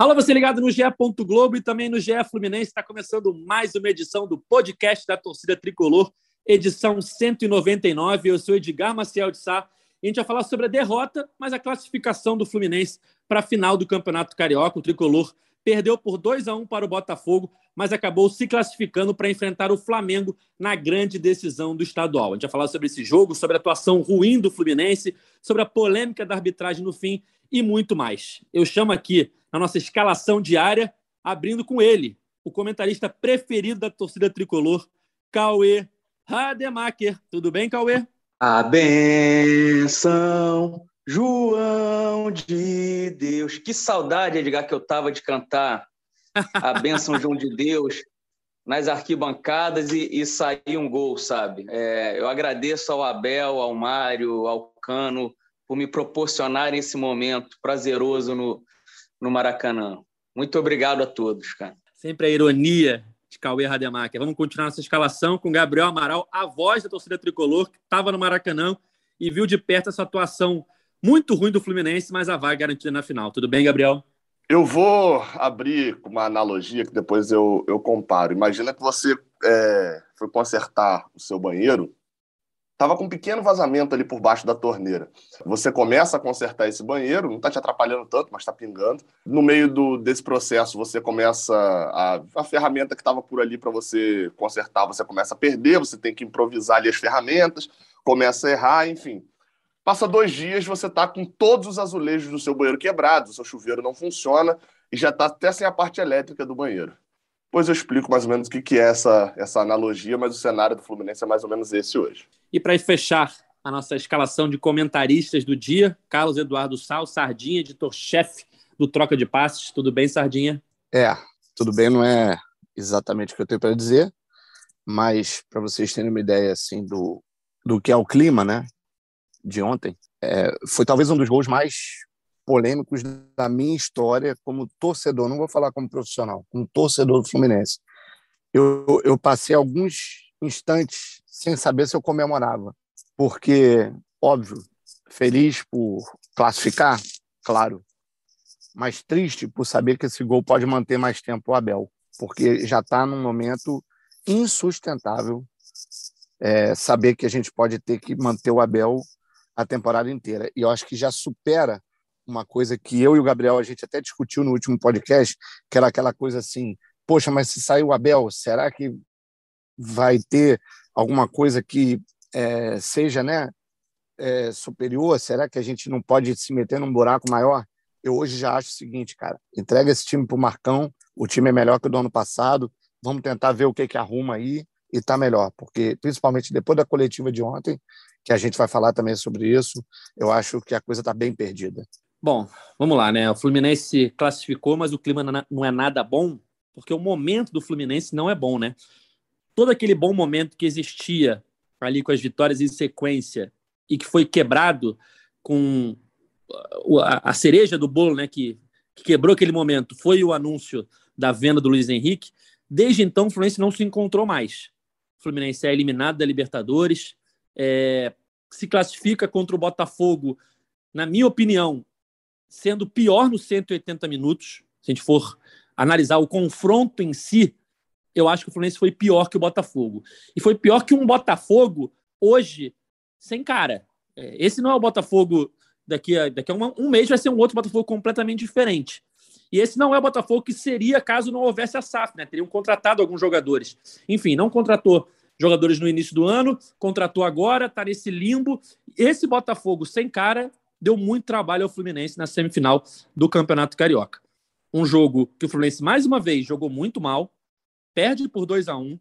Alô, você ligado no GE. Globo e também no GE Fluminense. Está começando mais uma edição do podcast da torcida tricolor, edição 199. Eu sou Edgar Maciel de Sá. E a gente vai falar sobre a derrota, mas a classificação do Fluminense para a final do Campeonato Carioca. O tricolor perdeu por 2 a 1 para o Botafogo, mas acabou se classificando para enfrentar o Flamengo na grande decisão do estadual. A gente vai falar sobre esse jogo, sobre a atuação ruim do Fluminense, sobre a polêmica da arbitragem no fim e muito mais. Eu chamo aqui na nossa escalação diária, abrindo com ele, o comentarista preferido da torcida tricolor, Cauê Rademacher. Tudo bem, Cauê? A benção, João de Deus. Que saudade, Edgar, que eu tava de cantar a benção João de Deus nas arquibancadas e, e sair um gol, sabe? É, eu agradeço ao Abel, ao Mário, ao Cano por me proporcionarem esse momento prazeroso no, no Maracanã. Muito obrigado a todos, cara. Sempre a ironia de Cauê Rademacher. Vamos continuar nossa escalação com Gabriel Amaral, a voz da torcida tricolor, que estava no Maracanã e viu de perto essa atuação muito ruim do Fluminense, mas a vaga garantida na final. Tudo bem, Gabriel? Eu vou abrir uma analogia que depois eu, eu comparo. Imagina que você é, foi consertar o seu banheiro Tava com um pequeno vazamento ali por baixo da torneira. Você começa a consertar esse banheiro, não está te atrapalhando tanto, mas está pingando. No meio do, desse processo, você começa a, a ferramenta que estava por ali para você consertar, você começa a perder, você tem que improvisar ali as ferramentas, começa a errar, enfim. Passa dois dias, você está com todos os azulejos do seu banheiro quebrados, o seu chuveiro não funciona e já está até sem a parte elétrica do banheiro. Depois eu explico mais ou menos o que é essa, essa analogia, mas o cenário do Fluminense é mais ou menos esse hoje. E para fechar a nossa escalação de comentaristas do dia, Carlos Eduardo Sal, Sardinha, editor-chefe do Troca de Passes. Tudo bem, Sardinha? É, tudo bem, não é exatamente o que eu tenho para dizer, mas para vocês terem uma ideia assim do, do que é o clima, né, de ontem, é, foi talvez um dos gols mais polêmicos da minha história como torcedor, não vou falar como profissional, como torcedor do Fluminense. Eu, eu passei alguns instantes sem saber se eu comemorava, porque, óbvio, feliz por classificar, claro, mas triste por saber que esse gol pode manter mais tempo o Abel, porque já está num momento insustentável é, saber que a gente pode ter que manter o Abel a temporada inteira. E eu acho que já supera uma coisa que eu e o Gabriel a gente até discutiu no último podcast, que era aquela coisa assim, poxa, mas se sair o Abel, será que vai ter alguma coisa que é, seja, né, é, superior? Será que a gente não pode se meter num buraco maior? Eu hoje já acho o seguinte, cara, entrega esse time pro Marcão, o time é melhor que o do ano passado, vamos tentar ver o que que arruma aí e tá melhor, porque principalmente depois da coletiva de ontem, que a gente vai falar também sobre isso, eu acho que a coisa está bem perdida. Bom, vamos lá, né? O Fluminense classificou, mas o clima não é nada bom, porque o momento do Fluminense não é bom, né? Todo aquele bom momento que existia ali com as vitórias em sequência e que foi quebrado com a cereja do bolo, né? Que, que quebrou aquele momento foi o anúncio da venda do Luiz Henrique. Desde então, o Fluminense não se encontrou mais. O Fluminense é eliminado da Libertadores, é, se classifica contra o Botafogo, na minha opinião, sendo pior nos 180 minutos. Se a gente for analisar o confronto em si, eu acho que o Fluminense foi pior que o Botafogo. E foi pior que um Botafogo hoje sem cara. É, esse não é o Botafogo daqui a, daqui a um mês, vai ser um outro Botafogo completamente diferente. E esse não é o Botafogo que seria caso não houvesse a SAF, né? Teriam contratado alguns jogadores. Enfim, não contratou jogadores no início do ano, contratou agora, está nesse limbo. Esse Botafogo sem cara deu muito trabalho ao Fluminense na semifinal do Campeonato Carioca. Um jogo que o Fluminense, mais uma vez, jogou muito mal, perde por 2 a 1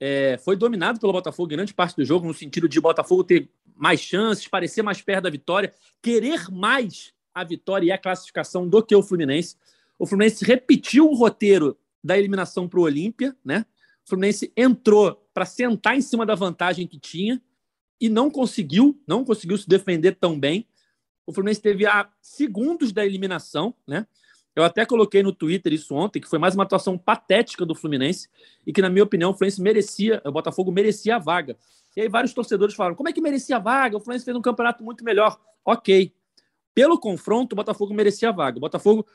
é, foi dominado pelo Botafogo grande parte do jogo, no sentido de Botafogo ter mais chances, parecer mais perto da vitória, querer mais a vitória e a classificação do que o Fluminense. O Fluminense repetiu o roteiro da eliminação para o Olímpia, né? O Fluminense entrou para sentar em cima da vantagem que tinha e não conseguiu, não conseguiu se defender tão bem. O Fluminense teve a segundos da eliminação, né? Eu até coloquei no Twitter isso ontem, que foi mais uma atuação patética do Fluminense e que, na minha opinião, o Fluminense merecia, o Botafogo merecia a vaga. E aí vários torcedores falaram: como é que merecia a vaga? O Fluminense fez um campeonato muito melhor. Ok. Pelo confronto, o Botafogo merecia a vaga. O Botafogo,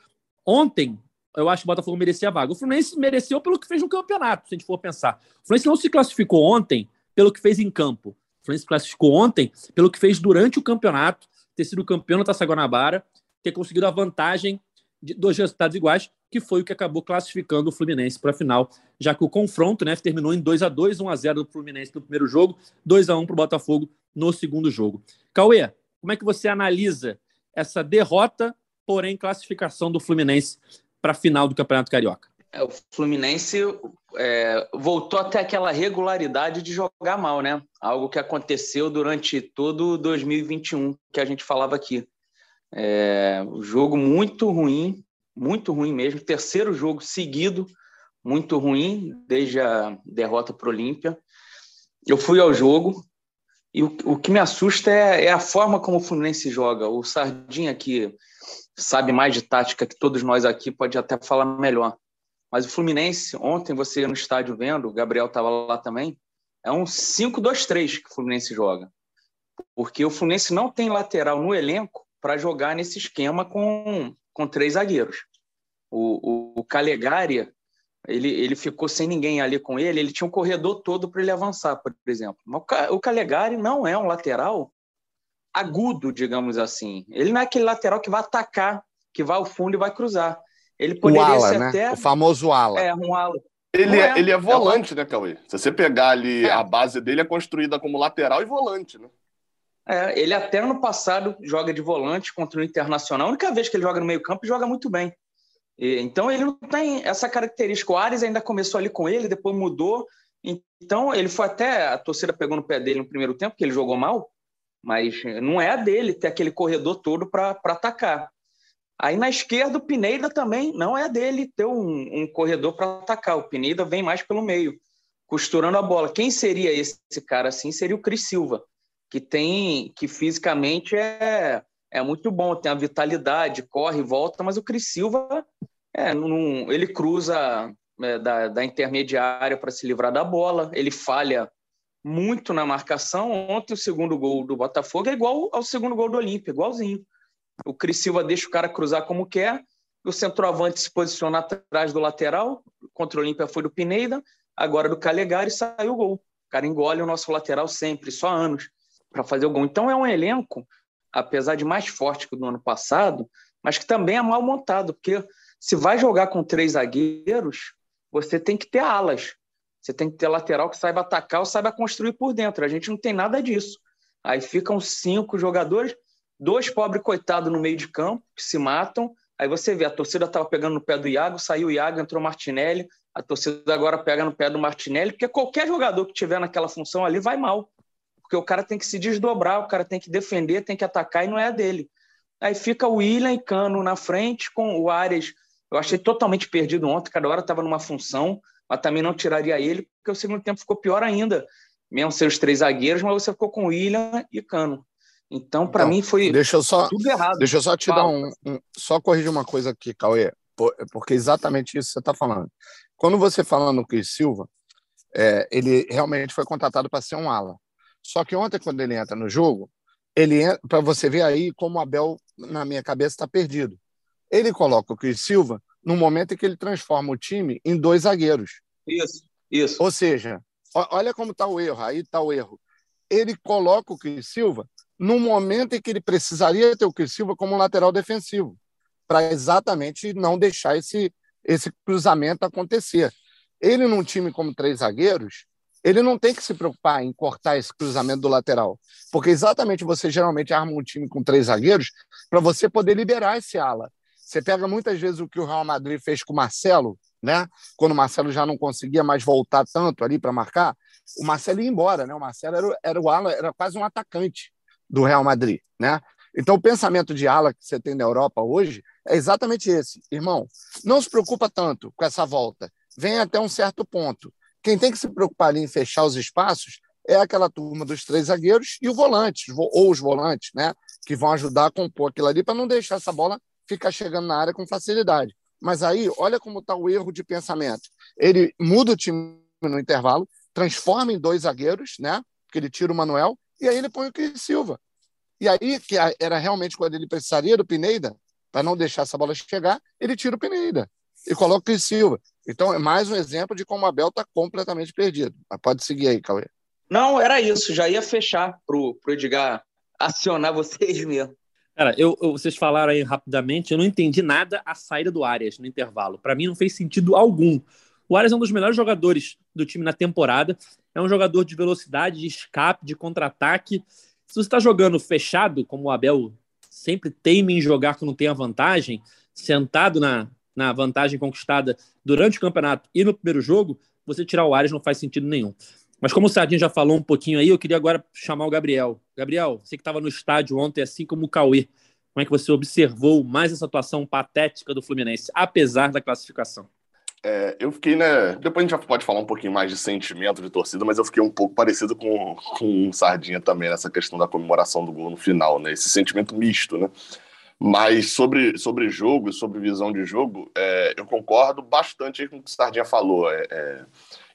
ontem, eu acho que o Botafogo merecia a vaga. O Fluminense mereceu pelo que fez no campeonato, se a gente for pensar. O Fluminense não se classificou ontem pelo que fez em campo. O Fluminense se classificou ontem pelo que fez durante o campeonato, ter sido campeão da Taça Guanabara, ter conseguido a vantagem de dois resultados iguais, que foi o que acabou classificando o Fluminense para a final, já que o confronto né, terminou em 2 a 2 1 a 0 do Fluminense no primeiro jogo, 2 a 1 para o Botafogo no segundo jogo. Cauê, como é que você analisa essa derrota, porém classificação do Fluminense para a final do Campeonato Carioca? É, o Fluminense é, voltou até aquela regularidade de jogar mal, né? Algo que aconteceu durante todo 2021 que a gente falava aqui. É, um jogo muito ruim, muito ruim mesmo. Terceiro jogo seguido, muito ruim, desde a derrota para o Olímpia. Eu fui ao jogo e o, o que me assusta é, é, a forma como o Fluminense joga. O Sardinha, que sabe mais de tática que todos nós aqui, pode até falar melhor. Mas o Fluminense, ontem você no estádio vendo, o Gabriel estava lá também, é um 5-2-3 que o Fluminense joga. Porque o Fluminense não tem lateral no elenco para jogar nesse esquema com, com três zagueiros. O, o, o Calegari, ele, ele ficou sem ninguém ali com ele, ele tinha um corredor todo para ele avançar, por exemplo. Mas o Calegari não é um lateral agudo, digamos assim. Ele não é aquele lateral que vai atacar, que vai ao fundo e vai cruzar. Ele poderia o ala, ser né? até. O famoso ala. É, um ala. Ele é, é, ele é volante, é né, Cauê? Se você pegar ali, é. a base dele é construída como lateral e volante, né? É, ele até ano passado joga de volante contra o Internacional. A única vez que ele joga no meio-campo, joga muito bem. E, então ele não tem essa característica. O Ares ainda começou ali com ele, depois mudou. Então ele foi até. A torcida pegou no pé dele no primeiro tempo, que ele jogou mal, mas não é a dele ter aquele corredor todo para atacar. Aí na esquerda, o Pineda também não é dele ter um, um corredor para atacar. O Pineda vem mais pelo meio, costurando a bola. Quem seria esse, cara assim? Seria o Cris Silva, que tem que fisicamente é, é muito bom, tem a vitalidade, corre, volta, mas o Cris Silva é, não, ele cruza é, da, da intermediária para se livrar da bola, ele falha muito na marcação. Ontem o segundo gol do Botafogo é igual ao segundo gol do Olímpia, igualzinho. O Cris Silva deixa o cara cruzar como quer, o centroavante se posiciona atrás do lateral, contra o Olímpia foi do Pineda, agora do Calegari saiu o gol. O cara engole o nosso lateral sempre, só anos, para fazer o gol. Então é um elenco, apesar de mais forte que o do ano passado, mas que também é mal montado, porque se vai jogar com três zagueiros, você tem que ter alas. Você tem que ter lateral que saiba atacar ou saiba construir por dentro. A gente não tem nada disso. Aí ficam cinco jogadores dois pobres coitados no meio de campo que se matam. Aí você vê, a torcida estava pegando no pé do Iago, saiu o Iago, entrou o Martinelli. A torcida agora pega no pé do Martinelli, porque qualquer jogador que tiver naquela função ali vai mal. Porque o cara tem que se desdobrar, o cara tem que defender, tem que atacar e não é a dele. Aí fica o William e Cano na frente, com o Arias. Eu achei totalmente perdido ontem, cada hora estava numa função, mas também não tiraria ele, porque o segundo tempo ficou pior ainda. Mesmo os três zagueiros, mas você ficou com William e Cano. Então, para então, mim, foi deixa eu só, tudo errado. Deixa eu só te Fala. dar um, um, Só corrigir uma coisa aqui, Cauê, porque exatamente isso você está falando. Quando você fala no Cris Silva, é, ele realmente foi contratado para ser um ala. Só que ontem, quando ele entra no jogo, ele para você ver aí como o Abel, na minha cabeça, está perdido. Ele coloca o Cris Silva no momento em que ele transforma o time em dois zagueiros. Isso, isso. Ou seja, olha como está o erro, aí está o erro. Ele coloca o Cris Silva no momento em que ele precisaria ter o Cris Silva como lateral defensivo, para exatamente não deixar esse, esse cruzamento acontecer. Ele, num time como três zagueiros, ele não tem que se preocupar em cortar esse cruzamento do lateral, porque exatamente você geralmente arma um time com três zagueiros para você poder liberar esse ala. Você pega muitas vezes o que o Real Madrid fez com o Marcelo, né? Quando o Marcelo já não conseguia mais voltar tanto ali para marcar, o Marcelo ia embora, né? O Marcelo era, era o ala, era quase um atacante do Real Madrid, né? Então, o pensamento de ala que você tem na Europa hoje é exatamente esse. Irmão, não se preocupa tanto com essa volta. Vem até um certo ponto. Quem tem que se preocupar ali em fechar os espaços é aquela turma dos três zagueiros e o volante, ou os volantes, né? Que vão ajudar a compor aquilo ali para não deixar essa bola ficar chegando na área com facilidade. Mas aí, olha como está o erro de pensamento. Ele muda o time no intervalo, transforma em dois zagueiros, né? Porque ele tira o Manuel e aí ele põe o Cris Silva. E aí, que era realmente quando ele precisaria do Pineda, para não deixar essa bola chegar, ele tira o Pineda. e coloca o Cris Silva. Então, é mais um exemplo de como o Abel está completamente perdido. Mas pode seguir aí, Cauê. Não, era isso. Já ia fechar para o Edgar acionar vocês mesmo. Cara, eu, eu, vocês falaram aí rapidamente, eu não entendi nada a saída do Arias no intervalo. Para mim não fez sentido algum. O Arias é um dos melhores jogadores do time na temporada. É um jogador de velocidade, de escape, de contra-ataque. Se você está jogando fechado, como o Abel sempre teima em jogar quando tem a vantagem, sentado na, na vantagem conquistada durante o campeonato e no primeiro jogo, você tirar o Arias não faz sentido nenhum. Mas como o Sardinha já falou um pouquinho aí, eu queria agora chamar o Gabriel. Gabriel, você que estava no estádio ontem, assim como o Cauê, como é que você observou mais essa atuação patética do Fluminense, apesar da classificação? É, eu fiquei, né? Depois a gente já pode falar um pouquinho mais de sentimento de torcida, mas eu fiquei um pouco parecido com, com o Sardinha também nessa questão da comemoração do gol no final, né? Esse sentimento misto, né? Mas sobre, sobre jogo e sobre visão de jogo, é, eu concordo bastante com o que o Sardinha falou. É, é,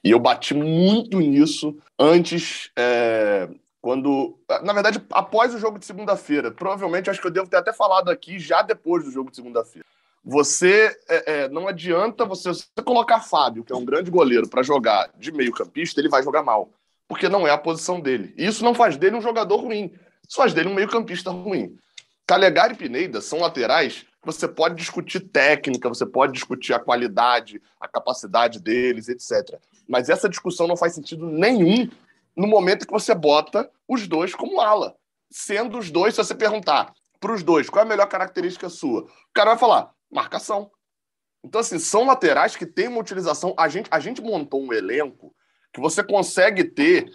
e eu bati muito nisso antes, é, quando. Na verdade, após o jogo de segunda-feira. Provavelmente, acho que eu devo ter até falado aqui já depois do jogo de segunda-feira. Você é, é, não adianta você, você colocar Fábio, que é um grande goleiro, para jogar de meio-campista, ele vai jogar mal. Porque não é a posição dele. E isso não faz dele um jogador ruim. Isso faz dele um meio-campista ruim. Calegari e Pineda são laterais você pode discutir técnica, você pode discutir a qualidade, a capacidade deles, etc. Mas essa discussão não faz sentido nenhum no momento que você bota os dois como ala. Sendo os dois, se você perguntar para os dois qual é a melhor característica sua, o cara vai falar marcação. Então, assim, são laterais que têm uma utilização. A gente, a gente montou um elenco que você consegue ter.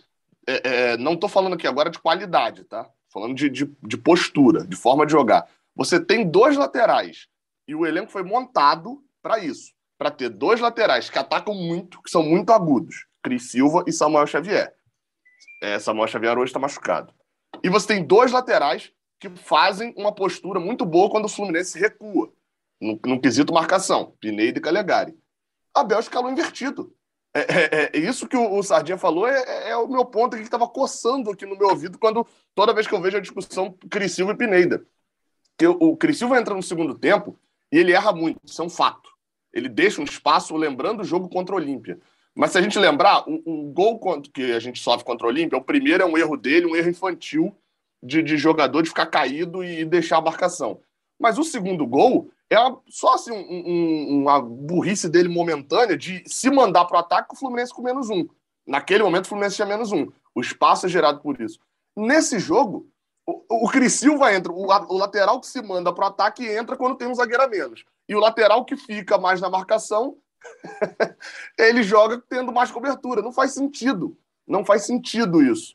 É, é, não estou falando aqui agora de qualidade, tá? falando de, de, de postura, de forma de jogar. Você tem dois laterais e o elenco foi montado para isso, para ter dois laterais que atacam muito, que são muito agudos, Cris Silva e Samuel Xavier. É, Samuel Xavier hoje está machucado. E você tem dois laterais que fazem uma postura muito boa quando o Fluminense recua, no, no quesito marcação, Pineda e Calegari. Abel escalou invertido. É, é, é, isso que o, o Sardinha falou é, é, é o meu ponto que estava coçando aqui no meu ouvido quando toda vez que eu vejo a discussão Cris Silva e Pineda. Que o, o Cris Silva entra no segundo tempo e ele erra muito, isso é um fato. Ele deixa um espaço lembrando o jogo contra o Olímpia. Mas se a gente lembrar, o, o gol que a gente sofre contra o Olímpia, o primeiro é um erro dele, um erro infantil de, de jogador de ficar caído e deixar a marcação. Mas o segundo gol é só assim, um, um, uma burrice dele momentânea de se mandar para o ataque com o Fluminense com menos um. Naquele momento, o Fluminense tinha menos um. O espaço é gerado por isso. Nesse jogo, o, o Cris Silva entra, o, o lateral que se manda para o ataque entra quando tem um zagueiro a menos. E o lateral que fica mais na marcação, ele joga tendo mais cobertura. Não faz sentido. Não faz sentido isso.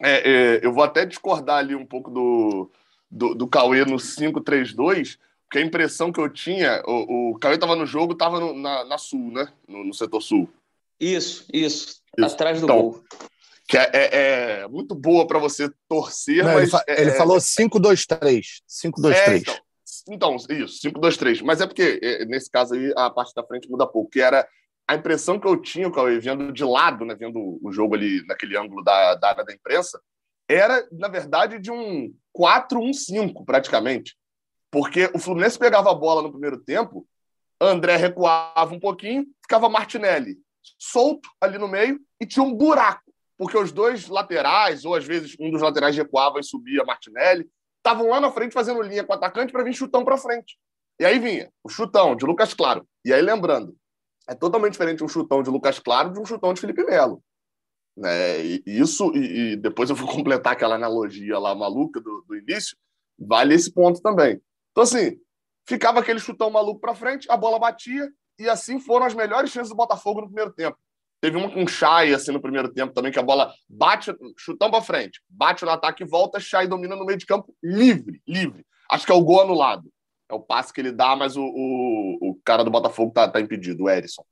É, é, eu vou até discordar ali um pouco do, do, do Cauê no 5-3-2, porque a impressão que eu tinha, o, o Cauê estava no jogo, estava na, na, sul, né? No, no, setor sul. Isso, isso, isso. Atrás do então, gol. Que é, é, é muito boa para você torcer, Não, mas. Ele, fa é, ele falou 5-2-3. 5-2-3. É, então, então, isso, 5-2-3. Mas é porque, é, nesse caso aí, a parte da frente muda pouco, que era a impressão que eu tinha, Cauê, vendo de lado, né, vendo o jogo ali naquele ângulo da, da área da imprensa, era, na verdade, de um 4-1-5, praticamente. Porque o Fluminense pegava a bola no primeiro tempo, André recuava um pouquinho, ficava Martinelli solto ali no meio e tinha um buraco, porque os dois laterais, ou às vezes um dos laterais recuava e subia Martinelli, estavam lá na frente fazendo linha com o atacante para vir chutão para frente. E aí vinha o chutão de Lucas Claro. E aí lembrando, é totalmente diferente um chutão de Lucas Claro de um chutão de Felipe Melo. Né? E isso, e, e, depois eu vou completar aquela analogia lá maluca do, do início, vale esse ponto também. Então, assim, ficava aquele chutão maluco para frente, a bola batia, e assim foram as melhores chances do Botafogo no primeiro tempo. Teve uma com Chay, assim, no primeiro tempo também, que a bola bate, chutão para frente, bate no ataque e volta, Chay domina no meio de campo, livre, livre. Acho que é o gol anulado. É o passe que ele dá, mas o, o, o cara do Botafogo tá, tá impedido, o Erisson.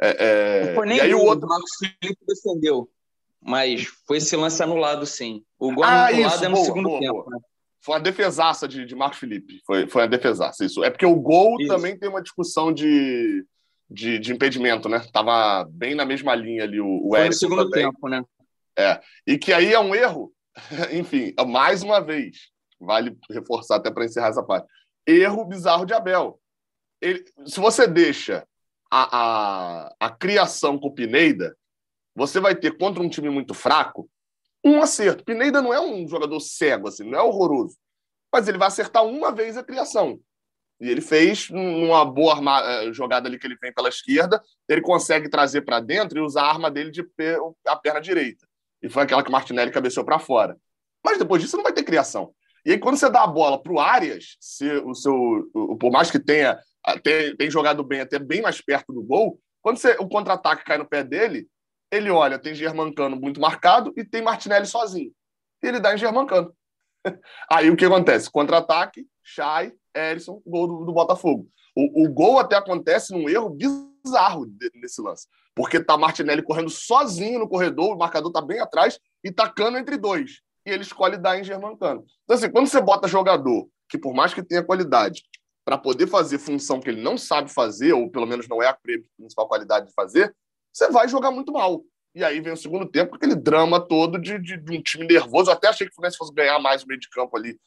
É, é... e aí o outro. O Marcos Felipe defendeu, mas foi esse lance anulado, sim. O gol ah, anulado isso, é no boa, segundo boa, tempo. Boa. Né? Foi uma defesaça de, de Marcos Felipe. Foi, foi uma defesaça, isso. É porque o gol isso. também tem uma discussão de, de, de, impedimento, né? Tava bem na mesma linha ali o, o Foi no segundo também. tempo, né? É. E que aí é um erro, enfim, mais uma vez, vale reforçar até para encerrar essa parte. Erro bizarro de Abel. ele, se você deixa a, a, a criação com o Pineda, você vai ter contra um time muito fraco um acerto. Pineda não é um jogador cego, assim, não é horroroso. Mas ele vai acertar uma vez a criação. E ele fez uma boa arma, eh, jogada ali que ele vem pela esquerda, ele consegue trazer para dentro e usar a arma dele de a perna direita. E foi aquela que o Martinelli cabeceou para fora. Mas depois disso não vai ter criação. E aí, quando você dá a bola para o Arias, se o seu, por mais que tenha tem, tem jogado bem, até bem mais perto do gol, quando você, o contra-ataque cai no pé dele, ele olha, tem Germancano muito marcado e tem Martinelli sozinho. E ele dá em Germancano. Aí o que acontece? Contra-ataque, Chay, Erisson, gol do, do Botafogo. O, o, gol até acontece num erro bizarro nesse lance. Porque tá Martinelli correndo sozinho no corredor, o marcador tá bem atrás e tacando entre dois. E ele escolhe dar em Germancano. Então, assim, quando você bota jogador que, por mais que tenha qualidade, para poder fazer função que ele não sabe fazer, ou pelo menos não é a principal qualidade de fazer, você vai jogar muito mal. E aí vem o segundo tempo, aquele drama todo de, de, de um time nervoso. Eu até achei que o Fluminense fosse ganhar mais o meio de campo ali.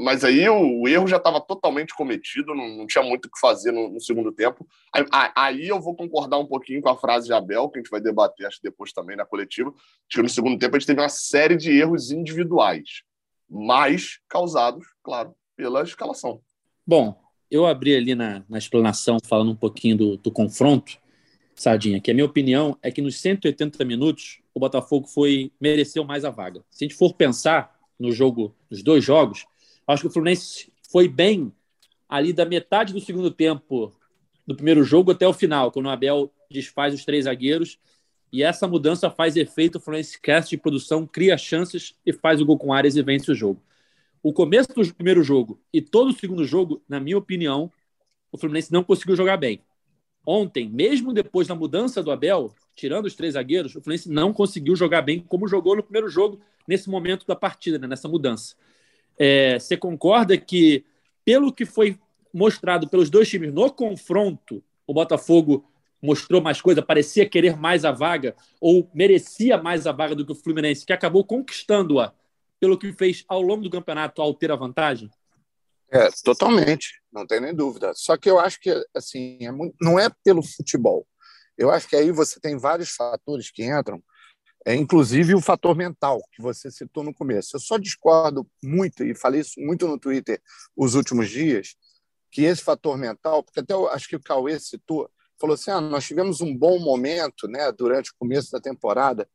Mas aí o, o erro já estava totalmente cometido, não, não, tinha muito o que fazer no, no segundo tempo. Aí, aí, eu vou concordar um pouquinho com a frase de Abel, que a gente vai debater acho depois também na coletiva, Acho que no segundo tempo a gente teve uma série de erros individuais, mais causados, claro, pela escalação. Bom, eu abri ali na, na explanação falando um pouquinho do, do confronto, Sardinha, que a minha opinião é que nos 180 minutos o Botafogo foi mereceu mais a vaga. Se a gente for pensar no jogo, nos dois jogos, acho que o Fluminense foi bem ali da metade do segundo tempo do primeiro jogo até o final, quando o Abel desfaz os três zagueiros e essa mudança faz efeito, o Fluminense cast de produção, cria chances e faz o gol com áreas e vence o jogo. O começo do primeiro jogo e todo o segundo jogo, na minha opinião, o Fluminense não conseguiu jogar bem ontem, mesmo depois da mudança do Abel, tirando os três zagueiros, o Fluminense não conseguiu jogar bem como jogou no primeiro jogo, nesse momento da partida, né, nessa mudança. É, você concorda que, pelo que foi mostrado pelos dois times no confronto, o Botafogo mostrou mais coisa, parecia querer mais a vaga, ou merecia mais a vaga do que o Fluminense, que acabou conquistando-a pelo que fez ao longo do campeonato ao ter a vantagem? É, totalmente, não tem nem dúvida. Só que eu acho que assim, é muito, não é pelo futebol. Eu acho que aí você tem vários fatores que entram, é, inclusive o fator mental que você citou no começo. Eu só discordo muito, e falei isso muito no Twitter os últimos dias, que esse fator mental, porque até eu acho que o Cauê citou, falou assim: ah, nós tivemos um bom momento né, durante o começo da temporada.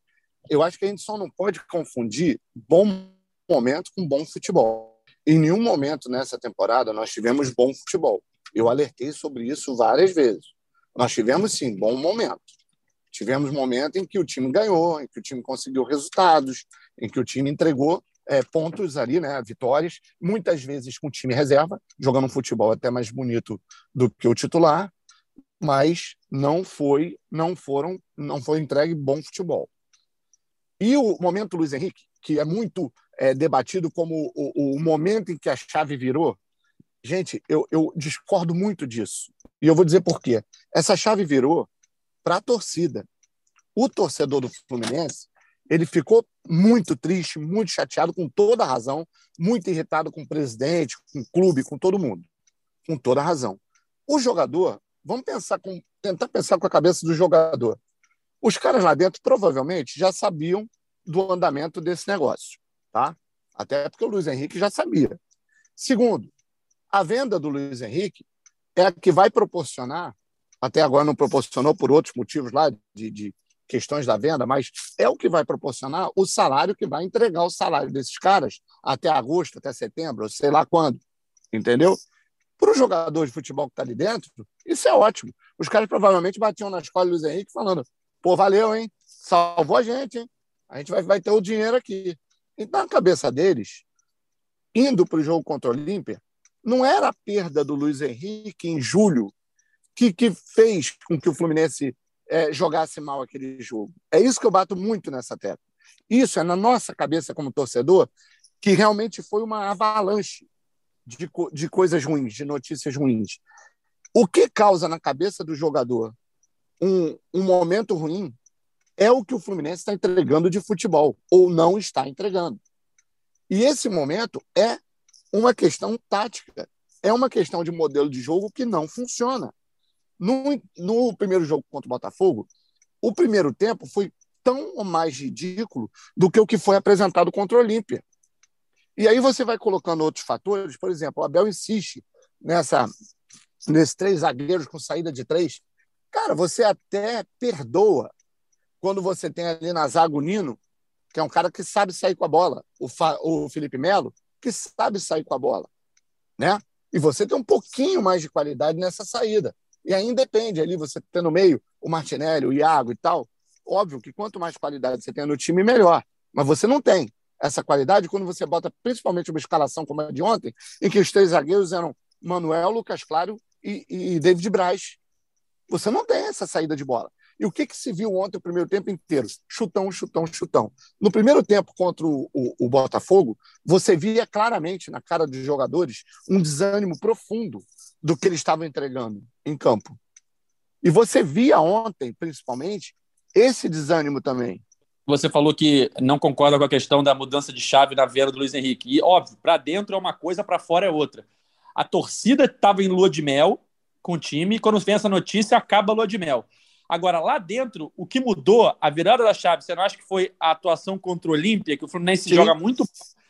Eu acho que a gente só não pode confundir bom momento com bom futebol. Em nenhum momento nessa temporada nós tivemos bom futebol. Eu alertei sobre isso várias vezes. Nós tivemos, sim, bom momento. Tivemos momento em que o time ganhou, em que o time conseguiu resultados, em que o time entregou é, pontos ali, né, vitórias, muitas vezes com time reserva, jogando um futebol até mais bonito do que o titular, mas não foi, não foram, não foi entregue bom futebol. E o momento Luiz Henrique, que é muito é, debatido como o, o, momento em que a chave virou, gente, eu, eu discordo muito disso. E eu vou dizer por quê. Essa chave virou para a torcida. O torcedor do Fluminense ele ficou muito triste, muito chateado, com toda a razão, muito irritado com o presidente, com o clube, com todo mundo. Com toda a razão. O jogador, vamos pensar com, tentar pensar com a cabeça do jogador. Os caras lá dentro provavelmente já sabiam do andamento desse negócio tá? Até porque o Luiz Henrique já sabia. Segundo, a venda do Luiz Henrique é a que vai proporcionar, até agora não proporcionou por outros motivos lá de, de questões da venda, mas é o que vai proporcionar o salário que vai entregar o salário desses caras até agosto, até setembro, sei lá quando, entendeu? Para o jogador de futebol que está ali dentro, isso é ótimo. Os caras provavelmente batiam na escola do Luiz Henrique falando: pô, valeu, hein? Salvou a gente, hein? A gente vai, vai ter o dinheiro aqui. E na cabeça deles, indo para o jogo contra o Olímpia, não era a perda do Luiz Henrique em julho que, que fez com que o Fluminense é, jogasse mal aquele jogo. É isso que eu bato muito nessa tecla. Isso é na nossa cabeça como torcedor que realmente foi uma avalanche de, de coisas ruins, de notícias ruins. O que causa na cabeça do jogador um, um momento ruim é o que o Fluminense está entregando de futebol, ou não está entregando. E esse momento é uma questão tática é uma questão de modelo de jogo que não funciona. No, no primeiro jogo contra o Botafogo, o primeiro tempo foi tão mais ridículo do que o que foi apresentado contra o Olímpia. E aí você vai colocando outros fatores, por exemplo, o Abel insiste nessa nesses três zagueiros com saída de três. Cara, você até perdoa quando você tem ali na zaga o Nino, que é um cara que sabe sair com a bola, o, Fa, o Felipe Melo, que sabe sair com a bola, né? E você tem um pouquinho mais de qualidade nessa saída. E aí depende ali, você tem no meio o Martinelli, o Iago e tal. Óbvio que quanto mais qualidade você tem no time, melhor. Mas você não tem essa qualidade quando você bota principalmente uma escalação como a de ontem, em que os três zagueiros eram Manuel, Lucas Claro e, e David Braz. Você não tem essa saída de bola. E o que, que se viu ontem o primeiro tempo inteiro? Chutão, chutão, chutão. No primeiro tempo contra o, o, o, Botafogo, você via claramente na cara dos jogadores um desânimo profundo do que eles estavam entregando em campo. E você via ontem, principalmente, esse desânimo também. Você falou que não concorda com a questão da mudança de chave na venda do Luiz Henrique. E, óbvio, para dentro é uma coisa, para fora é outra. A torcida estava em lua de mel com o time, e quando vem essa notícia, acaba a lua de mel. Agora, lá dentro, o que mudou, a virada da chave, você não acha que foi a atuação contra o Olímpia, que o Fluminense Sim. joga muito,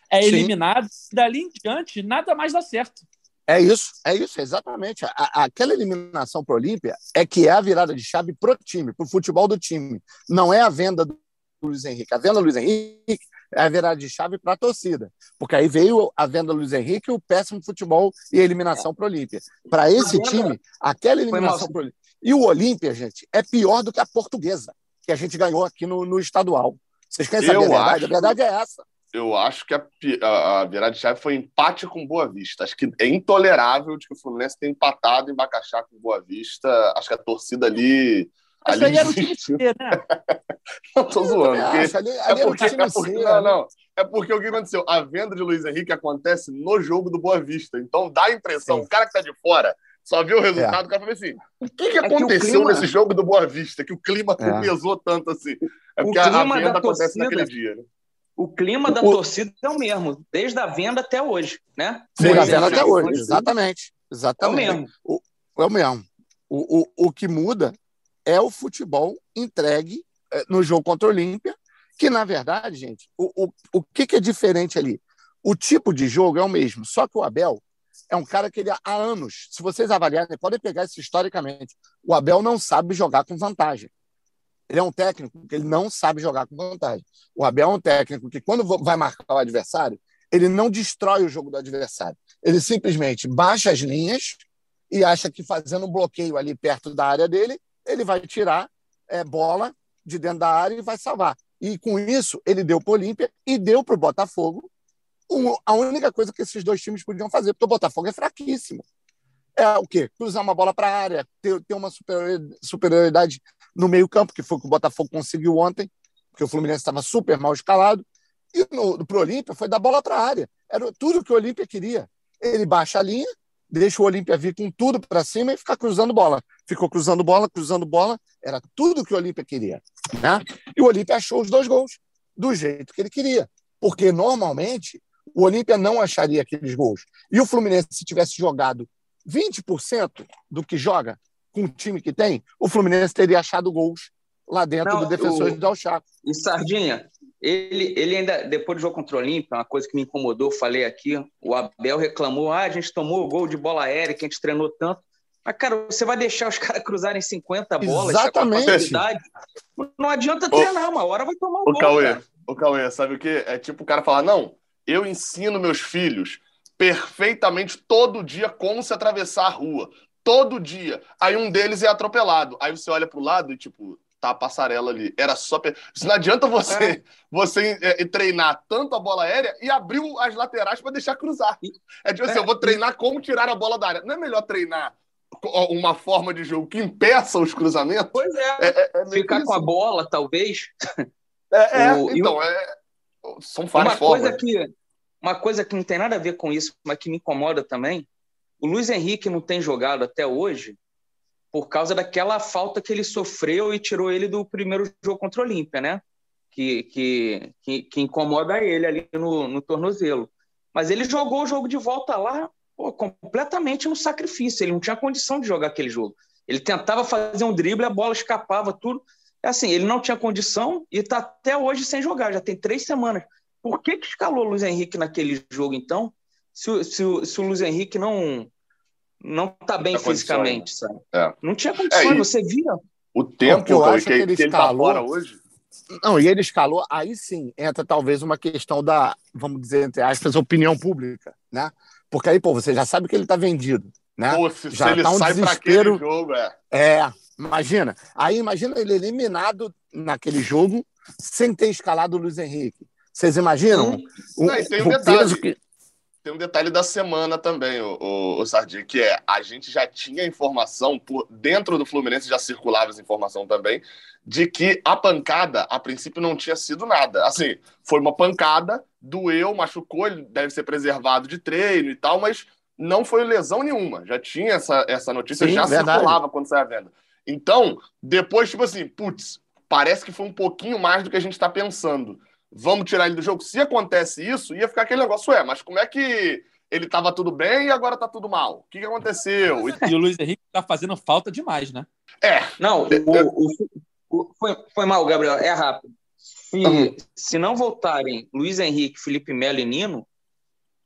é Sim. eliminado, dali em diante, nada mais dá certo. É isso, é isso, exatamente. A, aquela eliminação para o Olímpia é que é a virada de chave para o time, para o futebol do time. Não é a venda do Luiz Henrique. A venda do Luiz Henrique é a virada de chave para a torcida. Porque aí veio a venda do Luiz Henrique, o péssimo futebol e a eliminação para o Olímpia. Para esse time, aquela eliminação para o Olímpia. E o Olímpia, gente, é pior do que a portuguesa, que a gente ganhou aqui no, no estadual. Vocês querem saber eu a verdade? Acho, a verdade é essa. Eu acho que a, a, a, virada de chave foi empate com Boa Vista. Acho que é intolerável de que o Fluminense tenha empatado em Bacaxá com Boa Vista. Acho que a torcida ali. Mas ali era o time C, né? não tô zoando. Porque, ali, ali é porque, é porque, não, né? não. É porque o que aconteceu? A venda de Luiz Henrique acontece no jogo do Boa Vista. Então dá a impressão, Sim. o cara que tá de fora só viu o resultado, é. o cara falou assim: o que, que aconteceu é que clima... nesse jogo do Boa Vista? Que o clima é. pesou tanto assim. É porque a venda acontece naquele dia, né? O clima da o... torcida é o mesmo, desde a venda até hoje, né? Desde a venda até hoje, exatamente. Exatamente. É o mesmo. O, é o mesmo. O, o, o que muda é o futebol entregue é, no jogo contra o Olímpia, que, na verdade, gente, o, o, o que, que é diferente ali? O tipo de jogo é o mesmo, só que o Abel é um cara que ele há anos, se vocês avaliarem, podem pegar isso historicamente, o Abel não sabe jogar com vantagem. Ele é um técnico que ele não sabe jogar com vantagem. O Abel é um técnico que, quando vai marcar o adversário, ele não destrói o jogo do adversário. Ele simplesmente baixa as linhas e acha que fazendo um bloqueio ali perto da área dele, ele vai tirar é, bola de dentro da área e vai salvar. E com isso, ele deu para o Olímpia e deu para o Botafogo a única coisa que esses dois times podiam fazer, porque o Botafogo é fraquíssimo. É o quê? Cruzar uma bola para a área, ter, ter uma superioridade no meio-campo, que foi o que o Botafogo conseguiu ontem, porque o Fluminense estava super mal escalado. E para o Olímpia foi dar bola para a área. Era tudo que o Olímpia queria. Ele baixa a linha, deixa o Olímpia vir com tudo para cima e ficar cruzando bola. Ficou cruzando bola, cruzando bola. Era tudo que o Olímpia queria. Né? E o Olímpia achou os dois gols do jeito que ele queria. Porque normalmente o Olímpia não acharia aqueles gols. E o Fluminense, se tivesse jogado 20% do que joga com o time que tem, o Fluminense teria achado gols lá dentro não, do defensor o... de Dalchaco. E Sardinha, ele, ele ainda, depois do jogo contra o Olímpia, uma coisa que me incomodou, falei aqui, o Abel reclamou, ah, a gente tomou o gol de bola aérea, que a gente treinou tanto. Mas, cara, você vai deixar os caras cruzarem 50 bolas? Exatamente. Não adianta treinar, uma hora vai tomar o, o gol. Cauê, cara. o Cauê, sabe o que? É tipo o cara falar, não, eu ensino meus filhos perfeitamente todo dia como se atravessar a rua. Todo dia. Aí um deles é atropelado. Aí você olha pro lado e, tipo, tá a passarela ali. Era só. Isso não adianta você, é. você é, treinar tanto a bola aérea e abrir as laterais para deixar cruzar. É tipo assim, é. eu vou treinar como tirar a bola da área. Não é melhor treinar uma forma de jogo que impeça os cruzamentos? Pois é. é, é Ficar com a bola, talvez. É, o, então, é, são várias uma formas. Coisa que, uma coisa que não tem nada a ver com isso, mas que me incomoda também, o Luiz Henrique não tem jogado até hoje por causa daquela falta que ele sofreu e tirou ele do primeiro jogo contra o Olímpia, né? Que, que, que, que, incomoda ele ali no, no tornozelo. Mas ele jogou o jogo de volta lá pô, completamente no sacrifício. Ele não tinha condição de jogar aquele jogo. Ele tentava fazer um drible, a bola escapava, tudo. É assim, ele não tinha condição e está até hoje sem jogar, já tem três semanas. Por que, que escalou o Luiz Henrique naquele jogo, então? Se, se, se o Luiz Henrique não não está bem fisicamente, sabe? É. Não tinha condições, é, você via. O tempo que eu acho que, que ele, que ele tá fora hoje. Não, e ele escalou, aí sim entra talvez uma questão da, vamos dizer, entre aspas, opinião pública, né? Porque aí, pô, você já sabe que ele está vendido, né? Pô, se, já se ele tá um sai desespero. para aquele jogo, é. É, imagina. Aí imagina ele eliminado naquele jogo sem ter escalado o Luiz Henrique. Vocês imaginam? Hum. Não, o, tem um detalhe. Que... Tem um detalhe da semana também, o, o, o Sardinha, que é a gente já tinha informação, por dentro do Fluminense já circulava essa informação também, de que a pancada, a princípio, não tinha sido nada. Assim, foi uma pancada, doeu, machucou, ele deve ser preservado de treino e tal, mas não foi lesão nenhuma. Já tinha essa, essa notícia, Sim, já verdade. circulava quando saiu a venda. Então, depois, tipo assim, putz, parece que foi um pouquinho mais do que a gente está pensando. Vamos tirar ele do jogo. Se acontece isso, ia ficar aquele negócio, ué, mas como é que ele estava tudo bem e agora está tudo mal? O que, que aconteceu? E o Luiz Henrique está fazendo falta demais, né? É. Não, o, o, foi, foi mal, Gabriel, é rápido. Se, uhum. se não voltarem Luiz Henrique, Felipe Melo e Nino,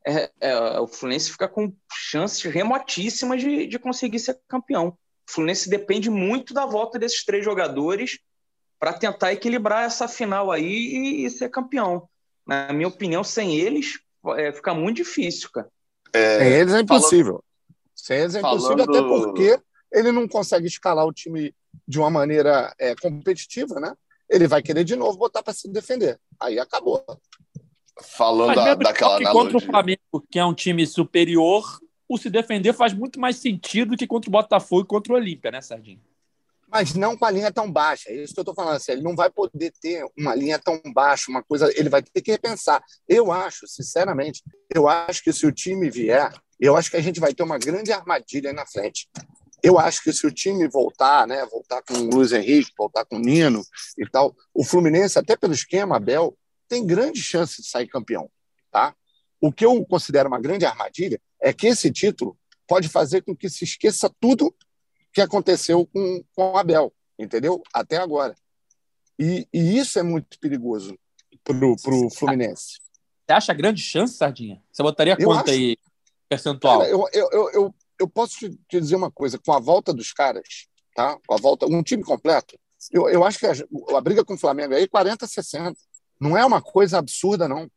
é, é, o Fluminense fica com chances remotíssimas de, de conseguir ser campeão. O Fluminense depende muito da volta desses três jogadores para tentar equilibrar essa final aí e, e, ser campeão. Na minha opinião, sem eles, é, fica muito difícil, cara. É, sem eles é impossível. Falando, sem eles é impossível, falando... até porque ele não consegue escalar o time de uma maneira é, competitiva, né? Ele vai querer de novo botar para se defender. Aí acabou. Falando da, daquela que contra o Flamengo, que é um time superior, o se defender faz muito mais sentido que contra o Botafogo e contra o Olímpia, né, Sardinha? Mas não com a linha tão baixa. É isso que eu estou falando. Assim, ele não vai poder ter uma linha tão baixa, uma coisa. Ele vai ter que repensar. Eu acho, sinceramente, eu acho que se o time vier, eu acho que a gente vai ter uma grande armadilha na frente. Eu acho que se o time voltar, né, voltar com o Luiz Henrique, voltar com o Nino e tal, o Fluminense, até pelo esquema, Abel, tem grande chance de sair campeão. Tá? O que eu considero uma grande armadilha é que esse título pode fazer com que se esqueça tudo que aconteceu com, com o Abel, entendeu? Até agora. E, e isso é muito perigoso para o Fluminense. Você acha grande chance, Sardinha? Você botaria quanto acho... aí, percentual? Cara, eu, eu, eu, eu posso te dizer uma coisa, com a volta dos caras, tá? Com a volta, um time completo, eu, eu acho que a, a briga com o Flamengo aí é 40 60. Não é uma coisa absurda, não.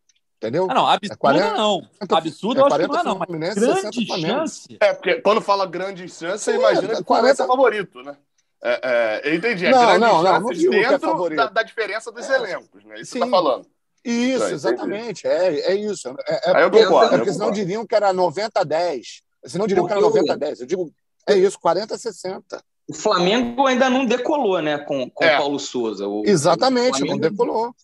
Entendeu? Ah, não, absurda é 40, não. Absurda é eu acho que não é, não. Mas grande chance. É, porque quando fala grande chance, você imagina que 40... é favorito, né? É, é, eu entendi. É não, grande não, não, não digo dentro é da, da, diferença dos elencos, né? Isso Sim. você tá falando. Isso, então, exatamente. É, é isso. É, é, Aí eu concordo. É porque senão diriam que era 90 a 10. Se não diriam que era 90 a 10. Eu digo, é isso, 40 a 60. O Flamengo ainda não decolou, né, com, com é. Paulo Souza. O, Exatamente, o não decolou.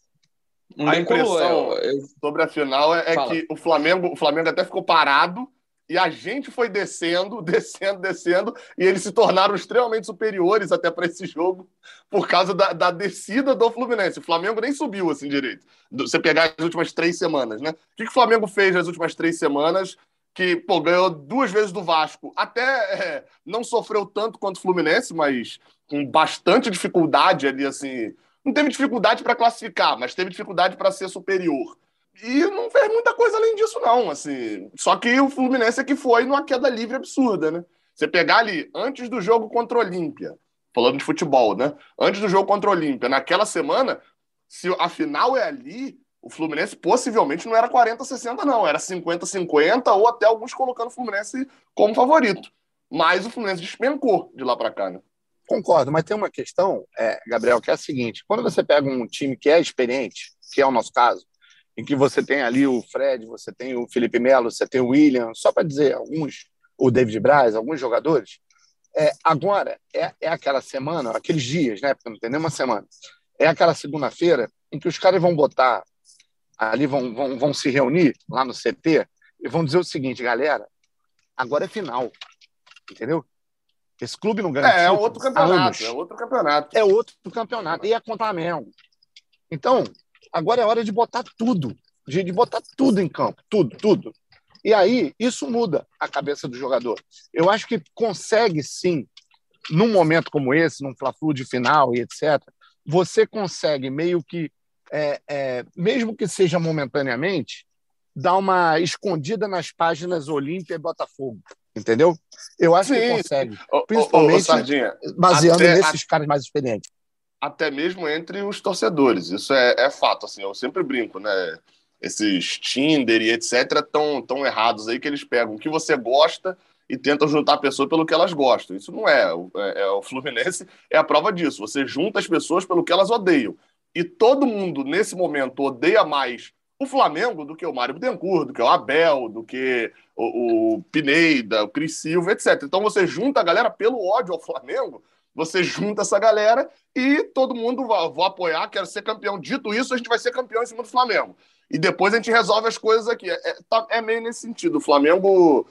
Não a impressão eu... sobre a final é, é que o Flamengo, o Flamengo até ficou parado e a gente foi descendo, descendo, descendo, e eles se tornaram extremamente superiores até para esse jogo por causa da, da, descida do Fluminense. O Flamengo nem subiu assim direito. Você pegar as últimas três semanas, né? O que, que o Flamengo fez nas últimas três semanas? que pô, ganhou duas vezes do Vasco. Até é, não sofreu tanto quanto o Fluminense, mas com bastante dificuldade ali, assim. Não teve dificuldade para classificar, mas teve dificuldade para ser superior. E não fez muita coisa além disso, não. Assim. Só que o Fluminense é que foi numa queda livre absurda, né? Você pegar ali, antes do jogo contra o Olímpia, falando de futebol, né? Antes do jogo contra o Olímpia, naquela semana, se a final é ali, o Fluminense possivelmente não era 40-60, não. Era 50-50 ou até alguns colocando o Fluminense como favorito. Mas o Fluminense despencou de lá para cá, né? Concordo, mas tem uma questão, é, Gabriel, que é a seguinte: quando você pega um time que é experiente, que é o nosso caso, em que você tem ali o Fred, você tem o Felipe Melo, você tem o William, só para dizer alguns, o David Braz, alguns jogadores, é, agora é, é aquela semana, aqueles dias, né? Porque não tem nenhuma semana. É aquela segunda-feira em que os caras vão botar ali vão, vão, vão se reunir lá no CT e vão dizer o seguinte, galera, agora é final, entendeu? Esse clube não ganha. É, é outro campeonato, é outro campeonato. É outro campeonato. E é contra a Flamengo. Então, agora é hora de botar tudo. De, de botar tudo em campo. Tudo, tudo. E aí, isso muda a cabeça do jogador. Eu acho que consegue, sim, num momento como esse, num Fla-Flu de final e etc., você consegue meio que, é, é, mesmo que seja momentaneamente, dar uma escondida nas páginas Olímpia e Botafogo. Entendeu? Eu acho sim, que consegue. Principalmente ô, ô, baseando até, nesses caras mais experientes. Até mesmo entre os torcedores. Isso é, é fato. Assim, eu sempre brinco, né? esses Tinder e etc. tão, tão errados aí que eles pegam o que você gosta e tentam juntar a pessoa pelo que elas gostam. Isso não é. é, é o Fluminense é a prova disso. Você junta as pessoas pelo que elas odeiam. E todo mundo, nesse momento, odeia mais o Flamengo do que o Mário Bittencourt, do que o Abel, do que o, o Pineida, o Cris Silva, etc. Então você junta a galera pelo ódio ao Flamengo, você junta essa galera e todo mundo vai, apoiar, quero ser campeão. Dito isso, a gente vai ser campeão em cima do Flamengo e depois a gente resolve as coisas aqui. É, é, tá, é meio nesse sentido. O Flamengo,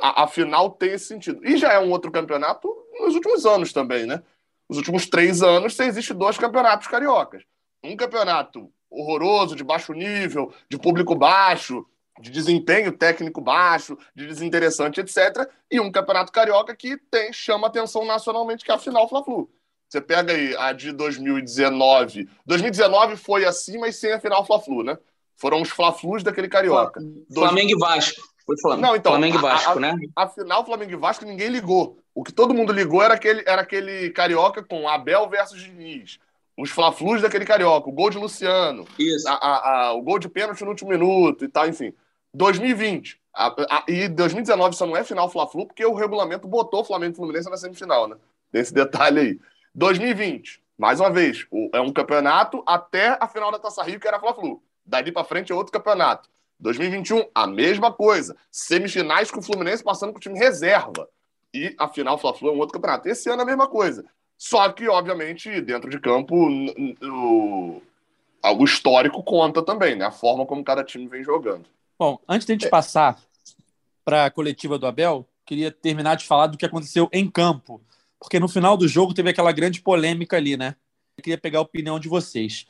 a, a, tem esse sentido. E já é um outro campeonato nos últimos anos também, né? Nos últimos três anos, você existe dois campeonatos cariocas. Um campeonato horroroso, de baixo nível, de público baixo, de desempenho técnico baixo, de desinteressante, etc. E um campeonato carioca que tem, chama atenção nacionalmente, que é a final Fla-Flu. Você pega aí a de 2019. 2019 foi assim, mas sem a final Fla-Flu, né? Foram os Fla-Flus daquele carioca. Flamengo e Vasco. Foi Flamengo. Não, então, Flamengo e Vasco, a, a, né? Afinal, Flamengo e Vasco ninguém ligou. O que todo mundo ligou era aquele, era aquele carioca com Abel versus Diniz. Os Fla-Flus daquele carioca, o gol de Luciano. Isso. A, a, o gol de pênalti no último minuto e tal, enfim. 2020. e 2019 só não é final Fla-Flu porque o regulamento botou o Flamengo e Fluminense na semifinal, né? Tem esse detalhe aí. 2020, mais uma vez, é um campeonato até a final da Taça Rio, que era a Fla-Flu. Dali para frente é outro campeonato. 2021, a mesma coisa. Semifinais com o Fluminense passando com o time reserva. E a final Fla-Flu é um outro campeonato. Esse ano é a mesma coisa. Só que, obviamente, dentro de campo, o, o histórico conta também, né? A forma como cada time vem jogando. Bom, antes de a gente é. passar para a coletiva do Abel, queria terminar de falar do que aconteceu em campo. Porque no final do jogo teve aquela grande polêmica ali, né? Eu queria pegar a opinião de vocês.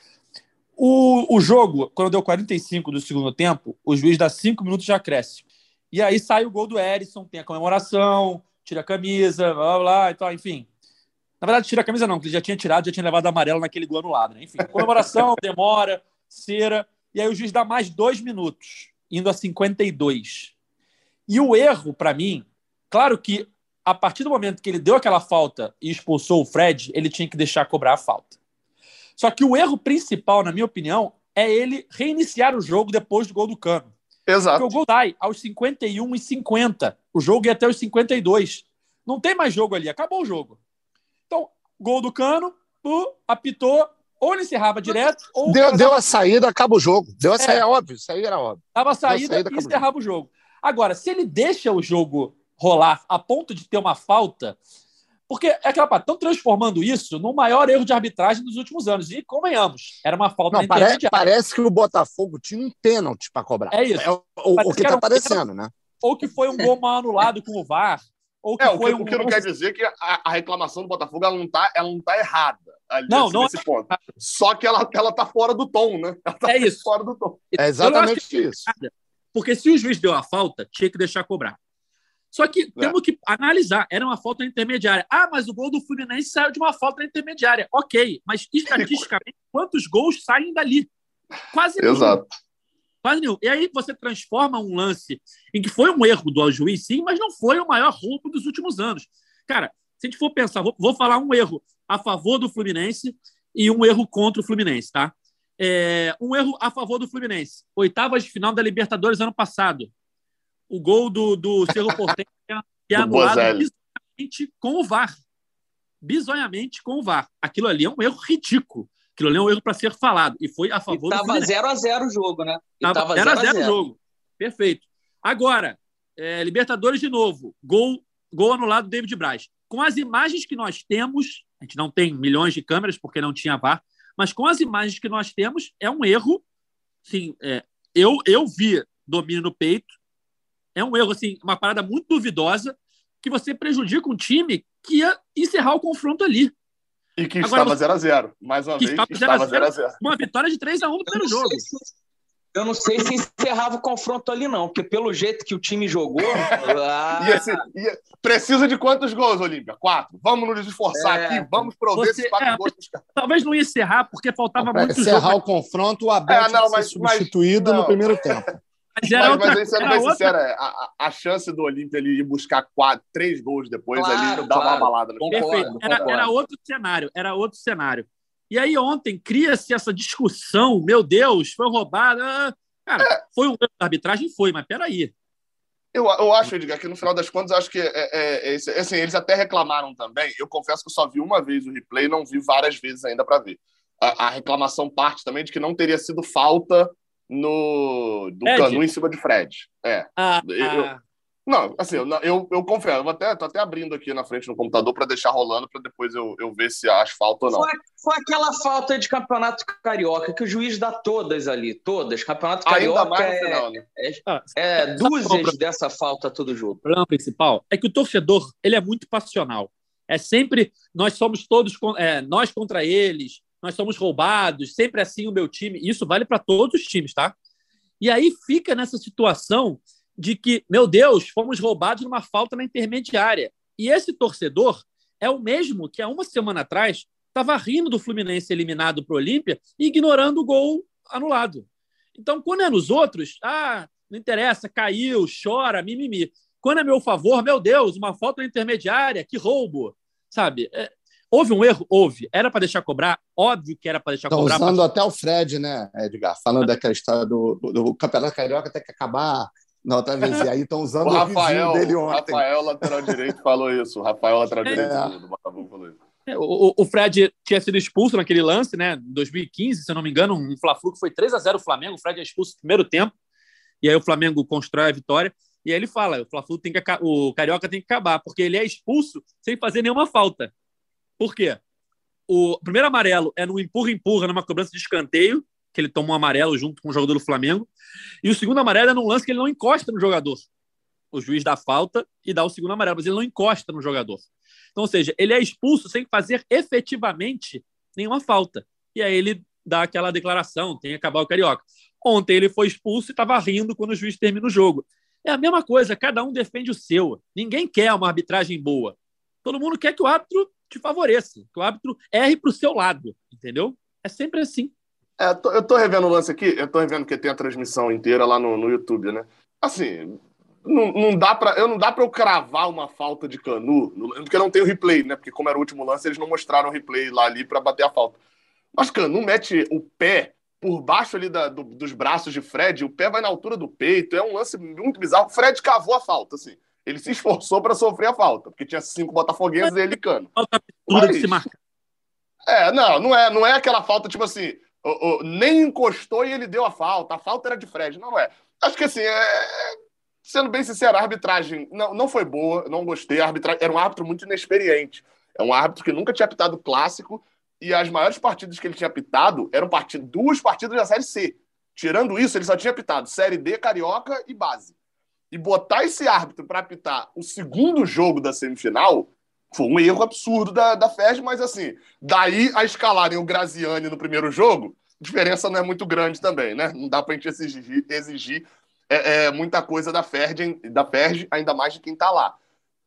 O, o jogo, quando deu 45 do segundo tempo, o juiz dá 5 minutos de acréscimo. E aí sai o gol do Erisson, tem a comemoração, tira a camisa, blá blá, blá então, enfim. Na verdade, tira a camisa não, porque ele já tinha tirado, já tinha levado amarelo naquele gol anulado, né? Enfim, comemoração, demora, cera, e aí o juiz dá mais dois minutos, indo a 52. E o erro, para mim, claro que a partir do momento que ele deu aquela falta e expulsou o Fred, ele tinha que deixar cobrar a falta. Só que o erro principal, na minha opinião, é ele reiniciar o jogo depois do gol do Cano. Exato. Porque o gol sai aos 51 e 50. O jogo ia até os 52. Não tem mais jogo ali, acabou o jogo. Gol do Cano, uh, apitou, ou ele encerrava direto, ou. Deu, deu a saída, acaba o jogo. Deu a é. saída, óbvio, isso aí era óbvio. Dava a saída, saída e encerrava o jogo. Agora, se ele deixa o jogo rolar a ponto de ter uma falta. Porque é aquela parte, estão transformando isso no maior erro de arbitragem dos últimos anos. E convenhamos, era uma falta Não, parece, parece que o Botafogo tinha um pênalti para cobrar. É isso. É o, o, o que está parecendo, né? Ou que foi um gol mal anulado com o VAR. Ou que é, foi o que, um... o que não quer dizer que a, a, reclamação do Botafogo ela não está ela não tá errada. Ali, não, nesse, não nesse é ponto. Só que ela, ela tá fora do tom, né? Tá é isso. Fora do tom. É exatamente isso. Porque se o juiz deu a falta, tinha que deixar cobrar. Só que é. temos que analisar. Era uma falta intermediária. Ah, mas o gol do Fluminense saiu de uma falta intermediária. Ok, mas estatisticamente, quantos gols saem dali? Quase nenhum. Quase nenhum. E aí você transforma um lance em que foi um erro do juiz, sim, mas não foi o maior roubo dos últimos anos. Cara, se a gente for pensar, vou, vou falar um erro a favor do Fluminense e um erro contra o Fluminense, tá? É, um erro a favor do Fluminense. Oitavas de final da Libertadores ano passado o gol do, do Cerro Porteño é anulado bizonhamente com o VAR. Bizonhamente com o VAR. Aquilo ali é um erro ridículo. Aquilo ali é um erro para ser falado. E foi a favor e tava 0x0 o jogo, né? Tava 0x0 o jogo. Perfeito. Agora, é, Libertadores de novo. Gol, gol anulado do David Braz. Com as imagens que nós temos, a gente não tem milhões de câmeras porque não tinha VAR, mas com as imagens que nós temos, é um erro. Sim, é, eu, eu vi domínio no peito, é um erro, assim, uma parada muito duvidosa que você prejudica um time que ia encerrar o confronto ali. E que Agora, estava 0x0. Mais uma vez, estava 0x0. Uma vitória de 3x1 no primeiro jogo. Eu não sei se encerrava o confronto ali, não, porque pelo jeito que o time jogou. ah... ia ser, ia... Precisa de quantos gols, Olímpia? Quatro. Vamos nos esforçar é... aqui, vamos prover Você... esses quatro é... gols. Talvez não ia encerrar, porque faltava não, muito encerrar jogo. o confronto, o Abel é, não, mas, substituído mas, no primeiro tempo. Mas, era mas, mas sendo bem outra... sincero, é, a, a, chance do Olímpia ali ir buscar quatro, três gols depois claro, ali dá claro. uma balada. No Perfeito. Era, era outro cenário, era outro cenário. E aí ontem cria-se essa discussão, meu Deus, foi roubado. Ah, cara, é. foi um erro da arbitragem? Foi, mas peraí. Eu, eu acho, Edgar, que no final das contas, acho que é, é, é, assim, eles até reclamaram também. Eu confesso que eu só vi uma vez o replay, não vi várias vezes ainda para ver. A, a, reclamação parte também de que não teria sido falta no do Canu em cima de Fred. É. Ah, eu, ah. Não, assim, eu, eu, eu confesso, eu até, tô até abrindo aqui na frente no computador para deixar rolando, para depois eu, eu ver se acho falta ou não. Foi, foi, aquela falta de campeonato carioca que o juiz dá todas ali, todas. Campeonato carioca Ainda mais no é, final, né? é, ah, é dúzias dessa falta todo jogo. O problema principal é que o torcedor ele é muito passional. É sempre nós somos todos é, nós contra eles, nós somos roubados, sempre assim o meu time. Isso vale para todos os times, tá? E aí fica nessa situação de que, meu Deus, fomos roubados numa falta na intermediária. E esse torcedor é o mesmo que há uma semana atrás estava rindo do Fluminense eliminado para o Olímpia e ignorando o gol anulado. Então, quando é nos outros, ah, não interessa, caiu, chora, mimimi. Quando é meu favor, meu Deus, uma falta na intermediária, que roubo. Sabe? É, houve um erro? Houve. Era para deixar cobrar? Óbvio que era para deixar Estão cobrar. usando pra... até o Fred, né, Edgar? Falando daquela história do, do, Campeonato Carioca até que acabar na outra vez. E aí estão usando o, Rafael, o dele ontem. O Rafael, lateral direito, falou isso. O Rafael, lateral é. direito do Botafogo, falou isso. É, o, o, Fred tinha sido expulso naquele lance, né? Em 2015, se eu não me engano, um Fla-Flu que foi 3 a 0 o Flamengo. O Fred é expulso no primeiro tempo. E aí o Flamengo constrói a vitória. E aí ele fala: o Fla-Flu tem que o Carioca tem que acabar, porque ele é expulso sem fazer nenhuma falta. Por quê? O primeiro amarelo é no empurra-empurra, numa cobrança de escanteio, que ele toma um amarelo junto com o jogador do Flamengo. E o segundo amarelo é num lance que ele não encosta no jogador. O juiz dá falta e dá o segundo amarelo, mas ele não encosta no jogador. Então, ou seja, ele é expulso sem fazer efetivamente nenhuma falta. E aí ele dá aquela declaração, tem que acabar o Carioca. Ontem ele foi expulso e estava rindo quando o juiz termina o jogo. É a mesma coisa, cada um defende o seu. Ninguém quer uma arbitragem boa. Todo mundo quer que o árbitro te favoreça, que o árbitro erre para o seu lado, entendeu? É sempre assim. É, eu tô revendo o lance aqui, eu tô revendo que tem a transmissão inteira lá no, no YouTube, né? Assim, não, não dá para eu não dá para eu cravar uma falta de Canu, porque não tem o replay, né? Porque como era o último lance, eles não mostraram o replay lá ali para bater a falta. Mas Canu mete o pé por baixo ali da, do, dos braços de Fred, o pé vai na altura do peito, é um lance muito bizarro. Fred cavou a falta, assim. Ele se esforçou para sofrer a falta, porque tinha cinco botafoguenses e ele cano. Falta Mas, de se marcar. É, não, não é, não é aquela falta tipo assim, o, o, nem encostou e ele deu a falta. A falta era de Fred. Não é. Acho que assim, é, sendo bem sincero, a arbitragem não, não foi boa, não gostei. A arbitragem, era um árbitro muito inexperiente. É um árbitro que nunca tinha apitado clássico e as maiores partidas que ele tinha apitado eram part... duas partidas da Série C. Tirando isso, ele só tinha apitado Série D, Carioca e Base. E botar esse árbitro para apitar o segundo jogo da semifinal foi um erro absurdo da, da FED, mas assim, daí a escalarem o Graziani no primeiro jogo, a diferença não é muito grande também, né? Não dá para a gente exigir, exigir é, é, muita coisa da FERJ, da ainda mais de quem está lá.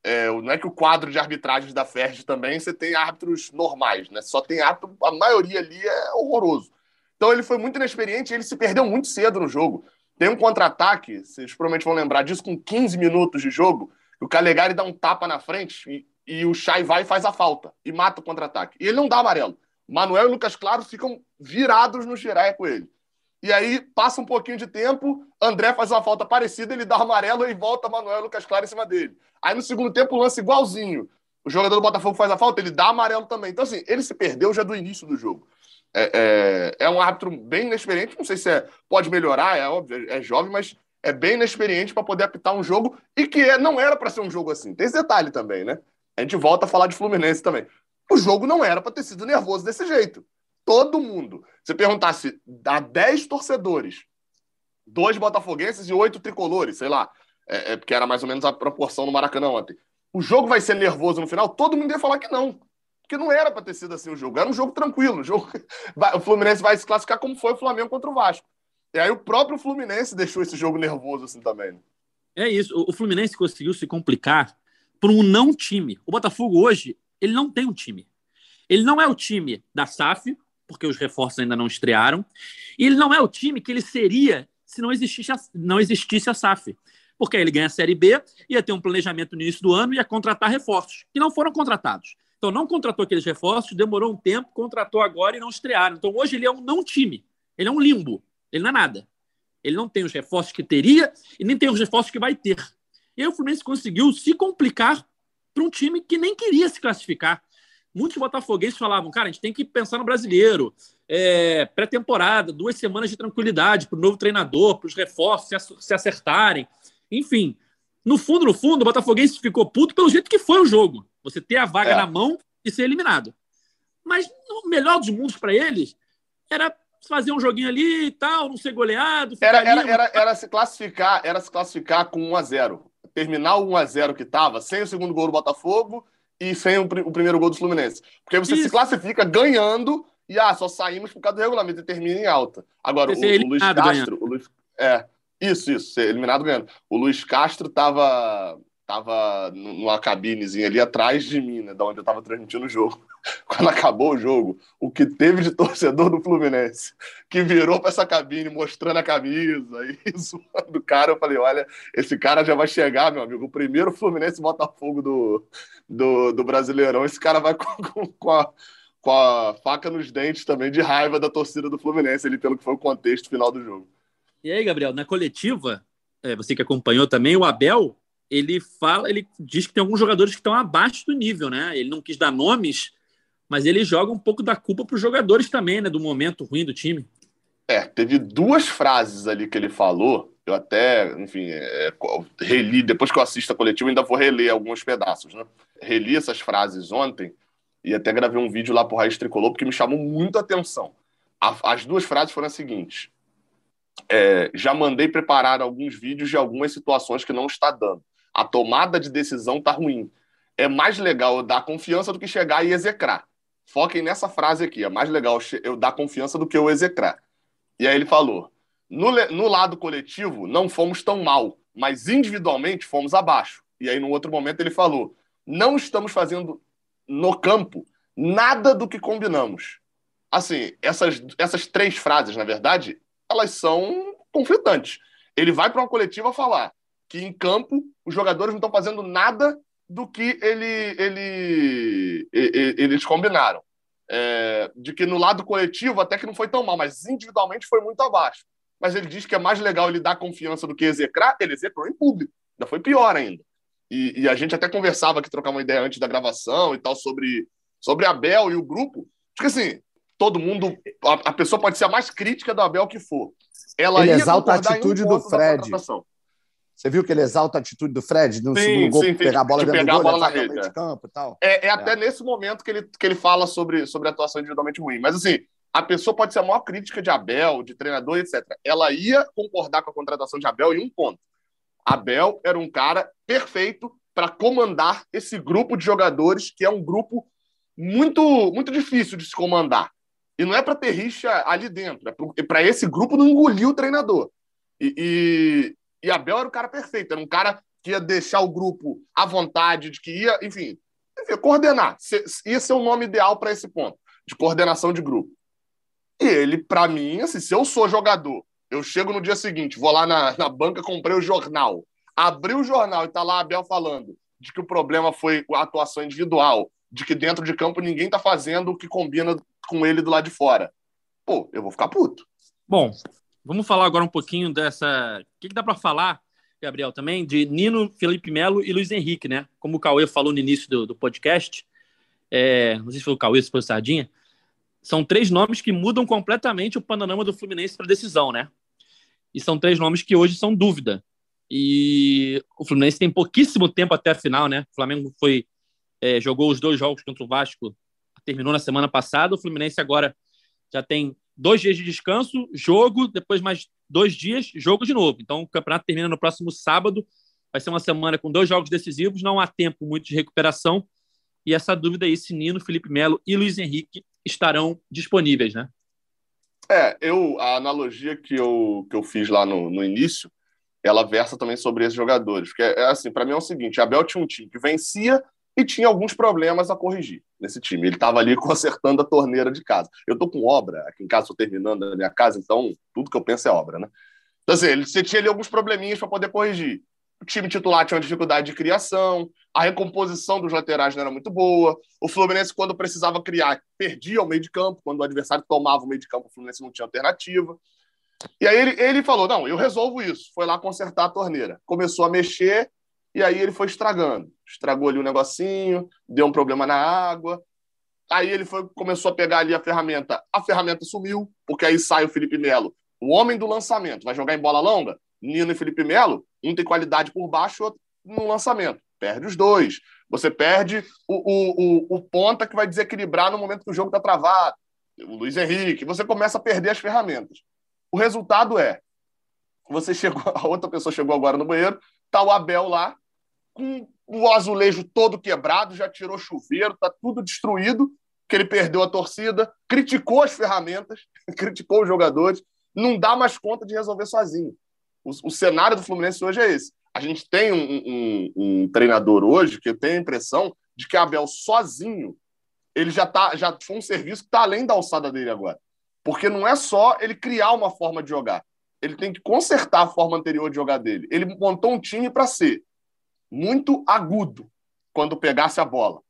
É, não é que o quadro de arbitragens da FERJ também você tem árbitros normais, né? Só tem árbitro, a maioria ali é horroroso. Então ele foi muito inexperiente e ele se perdeu muito cedo no jogo. Tem um contra-ataque, vocês provavelmente vão lembrar disso, com 15 minutos de jogo, o Calegari dá um tapa na frente e e o Chay vai e faz a falta e mata o contra-ataque. E ele não dá amarelo. Manuel e Lucas Claro ficam virados no Xiré com ele. E aí passa um pouquinho de tempo, André faz uma falta parecida, ele dá amarelo e volta Manuel e Lucas Claro em cima dele. Aí no segundo tempo, o lance igualzinho. O jogador do Botafogo faz a falta, ele dá amarelo também. Então, assim, ele se perdeu já do início do jogo. É, é, é um árbitro bem inexperiente, não sei se é, pode melhorar, é óbvio, é jovem, mas é bem inexperiente para poder apitar um jogo e que é, não era para ser um jogo assim. Tem esse detalhe também, né? A gente volta a falar de Fluminense também. O jogo não era para ter sido nervoso desse jeito. Todo mundo. Se perguntasse a 10 torcedores, dois botafoguenses e oito tricolores, sei lá, é, é, porque era mais ou menos a proporção no Maracanã ontem. O jogo vai ser nervoso no final? Todo mundo ia falar que não. Porque não era para ter sido assim o jogo. Era um jogo tranquilo. Um jogo... o Fluminense vai se classificar como foi o Flamengo contra o Vasco. E aí o próprio Fluminense deixou esse jogo nervoso assim também. Né? É isso. O Fluminense conseguiu se complicar por um não time. O Botafogo hoje, ele não tem um time. Ele não é o time da SAF, porque os reforços ainda não estrearam, e ele não é o time que ele seria se não existisse a, não existisse a SAF. Porque aí ele ganha a Série B, ia ter um planejamento no início do ano e ia contratar reforços, que não foram contratados. Então não contratou aqueles reforços, demorou um tempo, contratou agora e não estrearam. Então hoje ele é um não time, ele é um limbo, ele não é nada. Ele não tem os reforços que teria e nem tem os reforços que vai ter. E aí o Fluminense conseguiu se complicar para um time que nem queria se classificar. Muitos botafoguenses falavam, cara, a gente tem que pensar no brasileiro. É, Pré-temporada, duas semanas de tranquilidade para o novo treinador, para os reforços se acertarem. Enfim, no fundo, no fundo, o Botafoguense ficou puto pelo jeito que foi o jogo. Você ter a vaga é. na mão e ser eliminado. Mas o melhor dos mundos para eles era fazer um joguinho ali e tal, não ser goleado. Era, era, era, era, se classificar, era se classificar com 1 a 0 Terminar o 1 a 0 que estava, sem o segundo gol do Botafogo e sem o, o primeiro gol do Fluminense. Porque você Isso. se classifica ganhando e ah, só saímos por causa do regulamento e termina em alta. Agora, o, o, Luiz Castro. O Luiz, é, isso, isso, ser eliminado ganhando. O Luiz Castro tava, tava numa cabinezinha ali atrás de mim, né? Da onde eu tava transmitindo o jogo. Quando acabou o jogo, o que teve de torcedor do Fluminense que virou para essa cabine mostrando a camisa e zoando o cara, eu falei: olha, esse cara já vai chegar, meu amigo. O primeiro Fluminense Botafogo do, do, do Brasileirão. Esse cara vai com, com, com a com a faca nos dentes também de raiva da torcida do Fluminense, ali, pelo que foi o contexto final do jogo. E aí, Gabriel, na coletiva, é, você que acompanhou também, o Abel, ele fala, ele diz que tem alguns jogadores que estão abaixo do nível, né? Ele não quis dar nomes, mas ele joga um pouco da culpa para os jogadores também, né? Do momento ruim do time. É, teve duas frases ali que ele falou. Eu até, enfim, é, reli, depois que eu assisto a coletiva, ainda vou reler alguns pedaços, né? Reli essas frases ontem e até gravei um vídeo lá pro Raiz Tricolor, porque me chamou muito a atenção. A, as duas frases foram as seguintes: é, já mandei preparar alguns vídeos de algumas situações que não está dando. A tomada de decisão está ruim. É mais legal eu dar confiança do que chegar e execrar. Foquem nessa frase aqui. É mais legal eu dar confiança do que eu execrar. E aí ele falou: no, no lado coletivo, não fomos tão mal, mas individualmente fomos abaixo. E aí, no outro momento, ele falou: não estamos fazendo no campo nada do que combinamos. Assim, essas, essas três frases, na verdade, elas são conflitantes. Ele vai para uma coletiva falar que em campo os jogadores não estão fazendo nada do que ele, ele, ele eles combinaram. É, de que no lado coletivo até que não foi tão mal, mas individualmente foi muito abaixo. Mas ele diz que é mais legal ele dar confiança do que execrar, ele execrou em público. Ainda foi pior ainda. E, e, a gente até conversava aqui, trocar uma ideia antes da gravação e tal, sobre, sobre a Bel e o grupo. Porque assim, todo mundo. A, a, pessoa pode ser a mais crítica do Abel que for. Ela ele exalta a atitude do Fred. Você viu que ele exalta a atitude do Fred no sim, segundo gol, sim, pegar a bola de dentro pegar do gol, a bola na rede, é. campo e tal. É, é, é, até nesse momento que ele, que ele fala sobre, sobre a atuação individualmente ruim. Mas assim, a pessoa pode ser a maior crítica de Abel, de treinador, etc. Ela ia concordar com a contratação de Abel em um ponto. Abel era um cara perfeito para comandar esse grupo de jogadores, que é um grupo muito, muito difícil de se comandar. E não é para ter rixa ali dentro, é para é esse grupo não engolir o treinador. E, e, Abel era o cara perfeito, era um cara que ia deixar o grupo à vontade, de que ia, enfim, enfim coordenar. Ia ser o nome ideal para esse ponto, de coordenação de grupo. E ele, para mim, assim, se eu sou jogador, eu chego no dia seguinte, vou lá na, na banca, comprei o jornal, abri o jornal e tá lá Abel falando de que o problema foi a atuação individual, de que dentro de campo ninguém tá fazendo o que combina com ele do lado de fora. Pô, eu vou ficar puto. Bom, vamos falar agora um pouquinho dessa. O que, que dá para falar, Gabriel, também, de Nino, Felipe Melo e Luiz Henrique, né? Como o Cauê falou no início do, do podcast, é... não sei se foi o Cauê, se foi o Sardinha, são três nomes que mudam completamente o panorama do Fluminense para decisão, né? E são três nomes que hoje são dúvida. E o Fluminense tem pouquíssimo tempo até a final, né? O Flamengo foi é, jogou os dois jogos contra o Vasco terminou na semana passada. O Fluminense agora já tem dois dias de descanso, jogo, depois mais dois dias, jogo de novo. Então o campeonato termina no próximo sábado. Vai ser uma semana com dois jogos decisivos, não há tempo muito de recuperação. E essa dúvida aí, se Nino, Felipe Melo e Luiz Henrique estarão disponíveis, né? É, eu, a analogia que eu, que eu fiz lá no, no início, ela versa também sobre esses jogadores. Porque, é, é assim, para mim é o seguinte: Abel tinha um time que vencia e tinha alguns problemas a corrigir nesse time. Ele estava ali consertando a torneira de casa. Eu estou com obra, aqui em casa estou terminando a minha casa, então tudo que eu penso é obra, né? Então, assim, ele, você tinha ali alguns probleminhas para poder corrigir. O time titular tinha uma dificuldade de criação, a recomposição dos laterais não era muito boa. O Fluminense, quando precisava criar, perdia o meio de campo. Quando o adversário tomava o meio de campo, o Fluminense não tinha alternativa. E aí ele, ele falou: não, eu resolvo isso. Foi lá consertar a torneira. Começou a mexer, e aí ele foi estragando. Estragou ali um negocinho, deu um problema na água. Aí ele foi, começou a pegar ali a ferramenta. A ferramenta sumiu, porque aí sai o Felipe Melo, o homem do lançamento. Vai jogar em bola longa? Nino e Felipe Melo, um tem qualidade por baixo, outro no lançamento. Perde os dois. Você perde o, o, o, o ponta que vai desequilibrar no momento que o jogo está travado. O Luiz Henrique. Você começa a perder as ferramentas. O resultado é: você chegou, a outra pessoa chegou agora no banheiro, tá o Abel lá, com o azulejo todo quebrado, já tirou chuveiro, tá tudo destruído, que ele perdeu a torcida, criticou as ferramentas, criticou os jogadores, não dá mais conta de resolver sozinho. O, o cenário do Fluminense hoje é esse. A gente tem um, um, um treinador hoje que tenho a impressão de que Abel sozinho ele já tá já foi um serviço que está além da alçada dele agora. Porque não é só ele criar uma forma de jogar. Ele tem que consertar a forma anterior de jogar dele. Ele montou um time para ser muito agudo quando pegasse a bola.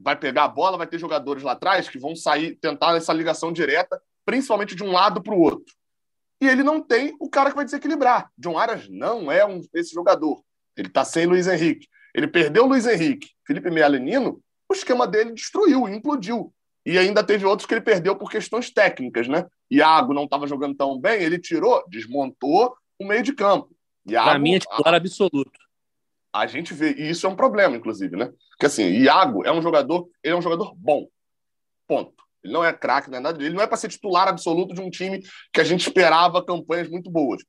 Vai pegar a bola, vai ter jogadores lá atrás que vão sair, tentar essa ligação direta, principalmente de um lado para o outro. E ele não tem o cara que vai desequilibrar. John Arias não é um, esse jogador. Ele está sem Luiz Henrique. Ele perdeu o Luiz Henrique, Felipe Melo e Nino, o esquema dele destruiu, implodiu. E ainda teve outros que ele perdeu por questões técnicas, né? Iago não estava jogando tão bem, ele tirou, desmontou o meio de campo. Para mim é titular absoluto. A gente vê, e isso é um problema, inclusive, né? Porque assim, Iago é um jogador, ele é um jogador bom. Ponto. Ele não é craque, não é nada. Ele não é para ser titular absoluto de um time que a gente esperava campanhas muito boas.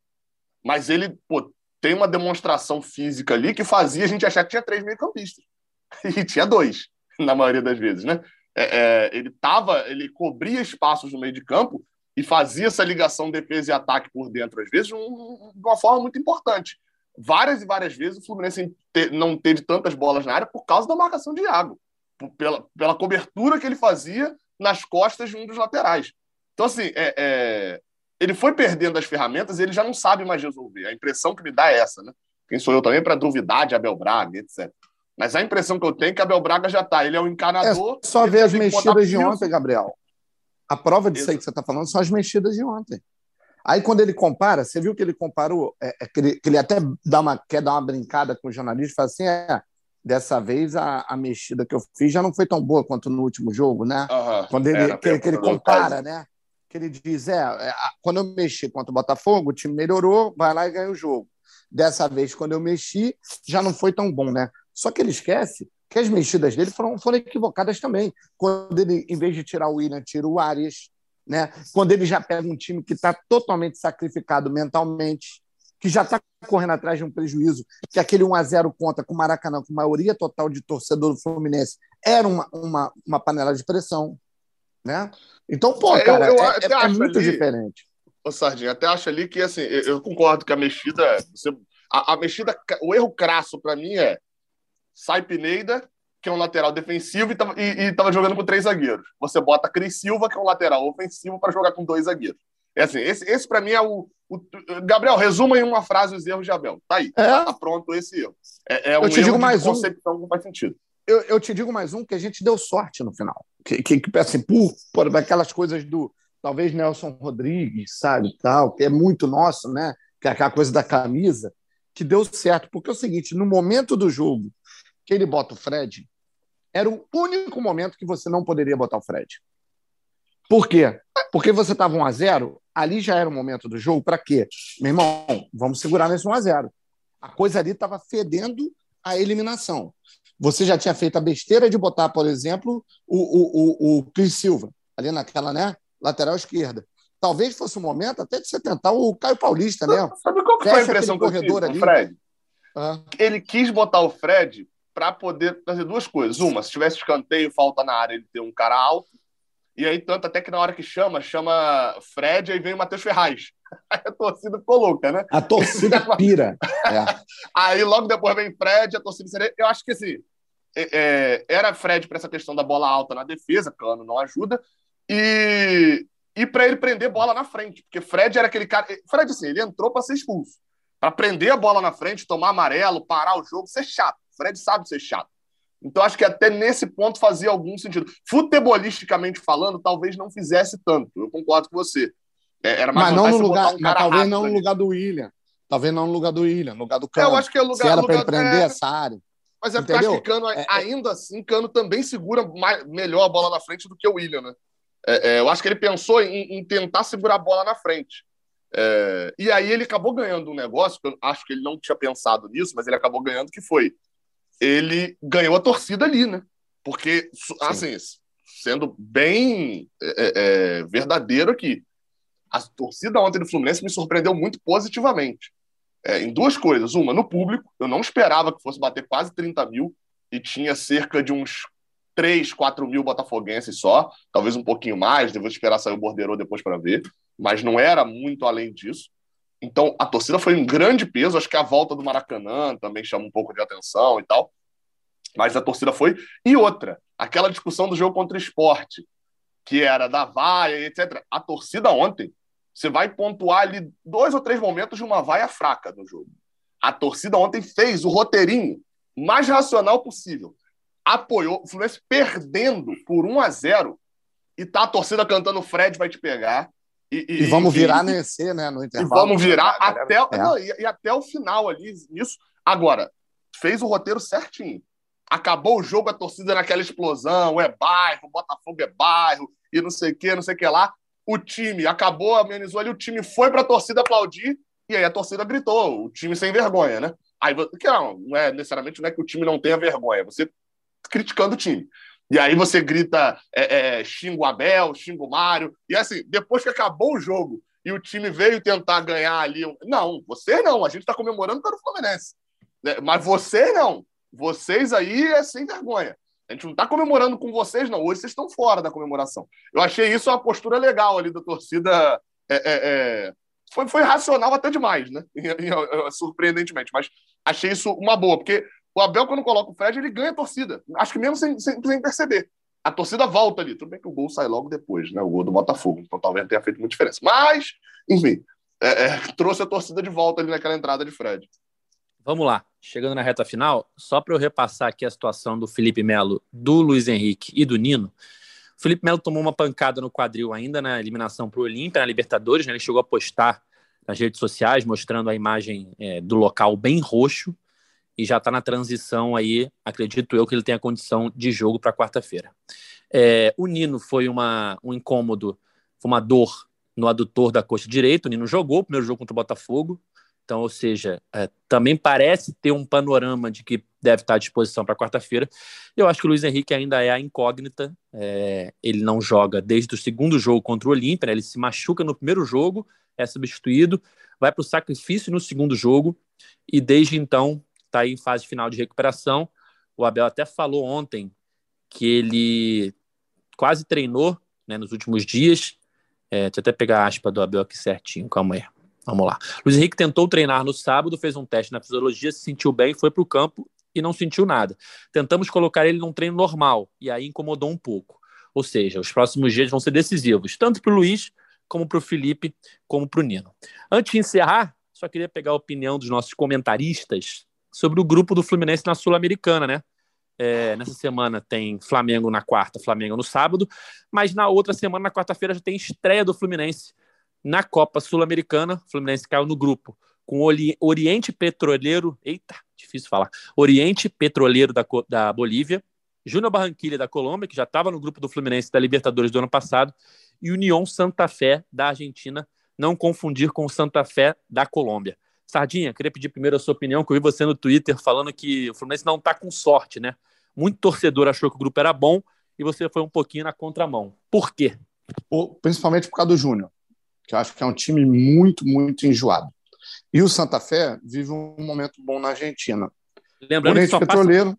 Mas ele pô, tem uma demonstração física ali que fazia a gente achar que tinha três meio-campistas. E tinha dois, na maioria das vezes, né? é, é, ele tava, ele cobria espaços no meio de campo e fazia essa ligação defesa e ataque por dentro, às vezes, de uma forma muito importante. Várias e várias vezes o Fluminense não teve tantas bolas na área por causa da marcação de Iago, pela, pela cobertura que ele fazia nas costas de um dos laterais. Então, assim, é, é, ele foi perdendo as ferramentas e ele já não sabe mais resolver. A impressão que me dá é essa, né? Quem sou eu também para duvidar de Abel Braga, etc. Mas a impressão que eu tenho é que Abel Braga já está. Ele é o um encanador. É só ver as mexidas de ontem, Gabriel. A prova disso Isso. aí que você está falando são as mexidas de ontem. Aí, quando ele compara, você viu que ele comparou, é, é, que, ele, que, ele, até dá uma, quer dar uma brincada com o jornalista e fala assim: é, dessa vez a, a, mexida que eu fiz já não foi tão boa quanto no último jogo, né? Quando ele, Era, que, que ele compara, né? Que ele diz: é, é, quando eu mexi contra o Botafogo, o time melhorou, vai lá e ganha o jogo. Dessa vez, quando eu mexi, já não foi tão bom, né? Só que ele esquece que as mexidas dele foram, foram equivocadas também. Quando ele, em vez de tirar o William, tira o Arias. Né? Quando ele já pega um time que está totalmente sacrificado mentalmente, que já está correndo atrás de um prejuízo, que aquele 1 a 0 conta com o Maracanã, com maioria total de torcedor do Fluminense, era uma, uma, uma panela de pressão. Né? Então, pô, é, cara, eu, eu é, é, é muito ali, diferente. Ô, Sardinha, até acho ali que, assim, eu, eu concordo que a mexida, você, a, a mexida, o erro crasso para mim é sai Pineda, que é um lateral defensivo, e estava tava jogando com três zagueiros. Você bota Cris Silva, que é um lateral ofensivo, para jogar com dois zagueiros. É assim, esse, esse para mim é o, o, Gabriel, resuma em uma frase os erros de Abel. Tá aí, é. tá pronto esse erro. É, é um eu te digo mais concepção um, que não faz sentido. Eu, eu, te digo mais um que a gente deu sorte no final. Que, que, que assim, por, por aquelas coisas do talvez Nelson Rodrigues, sabe, tal, que é muito nosso, né? Que é aquela coisa da camisa, que deu certo. Porque é o seguinte, no momento do jogo, que ele bota o Fred, era o único momento que você não poderia botar o Fred. Por quê? Porque você estava 1 a 0 ali já era o momento do jogo, para quê? Meu irmão, vamos segurar nesse 1 a 0 A coisa ali estava fedendo a eliminação. Você já tinha feito a besteira de botar, por exemplo, o, o, o, o Cris Silva, ali naquela né, lateral esquerda. Talvez fosse o momento até de você tentar o Caio Paulista mesmo. Sabe qual que foi a impressão que eu tive, ali. Fred? Ah. Ele quis botar o Fred para poder fazer duas coisas. Uma, se tivesse escanteio, falta na área, ele ter um cara alto. E aí, tanto até que na hora que chama, chama Fred, aí vem o Matheus Ferraz. Aí a torcida ficou louca, né? A torcida pira. É. Aí logo depois vem Fred, a torcida. Eu acho que assim, é, é, era Fred para essa questão da bola alta na defesa, Cano não ajuda, e, e para ele prender bola na frente, porque Fred era aquele cara. Fred, assim, ele entrou para ser expulso. Para prender a bola na frente, tomar amarelo, parar o jogo, ser chato. Fred sabe ser chato. Então, acho que até nesse ponto fazia algum sentido. Futebolisticamente falando, talvez não fizesse tanto. Eu concordo com você. É, era mais mas não no lugar, um mas talvez não no lugar do William. Talvez não no lugar do William, no lugar do Cano. Eu acho que é o lugar, Se era para ele prender é... essa área. Mas é porque acho que Cano, é, é, ainda assim, Cano também segura mais, melhor a bola na frente do que o William, né? É, é, eu acho que ele pensou em, em, tentar segurar a bola na frente. É, e aí ele acabou ganhando um negócio, que eu acho que ele não tinha pensado nisso, mas ele acabou ganhando, que foi ele ganhou a torcida ali, né? Porque, assim, sendo bem verdadeiro aqui, a torcida ontem do Fluminense me surpreendeu muito positivamente. É, em duas coisas. Uma, no público, eu não esperava que fosse bater quase 30 mil e tinha cerca de uns 3, 4 mil botafoguenses só, talvez um pouquinho mais, devo esperar sair o bordeiro depois para ver, mas não era muito além disso. Então, a torcida foi um grande peso, acho que a volta do Maracanã também chama um pouco de atenção e tal, mas a torcida foi. E outra, aquela discussão do jogo contra o esporte, que era da vaia, etc. A torcida ontem você vai pontuar ali dois ou três momentos de uma vaia fraca no jogo. A torcida ontem fez o roteirinho mais racional possível. Apoiou o Fluminense perdendo por 1 a 0 e tá a torcida cantando Fred vai te pegar. E, e, e vamos virar e, nesse, né, no intervalo. E vamos virar até, é. não, e, até o final ali, nisso. Agora, fez o roteiro certinho. Acabou o jogo, a torcida naquela explosão, é bairro, Botafogo é bairro, e não sei o que, não sei o que lá o time acabou, amenizou ali, o time foi para a torcida aplaudir, e aí a torcida gritou, o time sem vergonha, né? Aí, que não, não é necessariamente não é que o time não tenha vergonha, você criticando o time. E aí você grita, é, é, xinga o Abel, xinga o Mário, e assim, depois que acabou o jogo e o time veio tentar ganhar ali, não, você não, a gente está comemorando pelo Fluminense, né? mas você não, vocês aí é sem vergonha. A gente não está comemorando com vocês, não. Hoje vocês estão fora da comemoração. Eu achei isso uma postura legal ali da torcida. É, é, é... Foi, foi racional até demais, né? Surpreendentemente. Mas achei isso uma boa, porque o Abel, quando coloca o Fred, ele ganha a torcida. Acho que mesmo sem, sem, sem perceber. A torcida volta ali. Tudo bem que o gol sai logo depois, né? O gol do Botafogo. Então talvez não tenha feito muita diferença. Mas, enfim, é, é, trouxe a torcida de volta ali naquela entrada de Fred. Vamos lá, chegando na reta final, só para eu repassar aqui a situação do Felipe Melo, do Luiz Henrique e do Nino. O Felipe Melo tomou uma pancada no quadril ainda na eliminação para o Olímpia, na Libertadores, né? ele chegou a postar nas redes sociais mostrando a imagem é, do local bem roxo e já está na transição aí, acredito eu que ele tem a condição de jogo para quarta-feira. É, o Nino foi uma, um incômodo, foi uma dor no adutor da coxa direita, o Nino jogou o primeiro jogo contra o Botafogo, então, ou seja, é, também parece ter um panorama de que deve estar à disposição para quarta-feira. Eu acho que o Luiz Henrique ainda é a incógnita. É, ele não joga desde o segundo jogo contra o Olímpia, né? ele se machuca no primeiro jogo, é substituído, vai para o sacrifício no segundo jogo e desde então está em fase final de recuperação. O Abel até falou ontem que ele quase treinou né, nos últimos dias. É, deixa eu até pegar a aspa do Abel aqui certinho, calma aí. Vamos lá. Luiz Henrique tentou treinar no sábado, fez um teste na fisiologia, se sentiu bem, foi para o campo e não sentiu nada. Tentamos colocar ele num treino normal e aí incomodou um pouco. Ou seja, os próximos dias vão ser decisivos, tanto para o Luiz, como para o Felipe, como para o Nino. Antes de encerrar, só queria pegar a opinião dos nossos comentaristas sobre o grupo do Fluminense na Sul-Americana, né? É, nessa semana tem Flamengo na quarta, Flamengo no sábado, mas na outra semana, na quarta-feira, já tem estreia do Fluminense na Copa Sul-Americana, Fluminense caiu no grupo com Oriente Petroleiro, eita, difícil falar, Oriente Petroleiro da, da Bolívia, Júnior Barranquilla da Colômbia, que já estava no grupo do Fluminense da Libertadores do ano passado, e União Santa Fé da Argentina, não confundir com o Santa Fé da Colômbia. Sardinha, queria pedir primeiro a sua opinião, que eu vi você no Twitter falando que o Fluminense não está com sorte, né? Muito torcedor achou que o grupo era bom e você foi um pouquinho na contramão. Por quê? Principalmente por causa do Júnior que eu acho que é um time muito, muito enjoado. E o Santa Fé vive um momento bom na Argentina. Lembrando que só Petroleiro,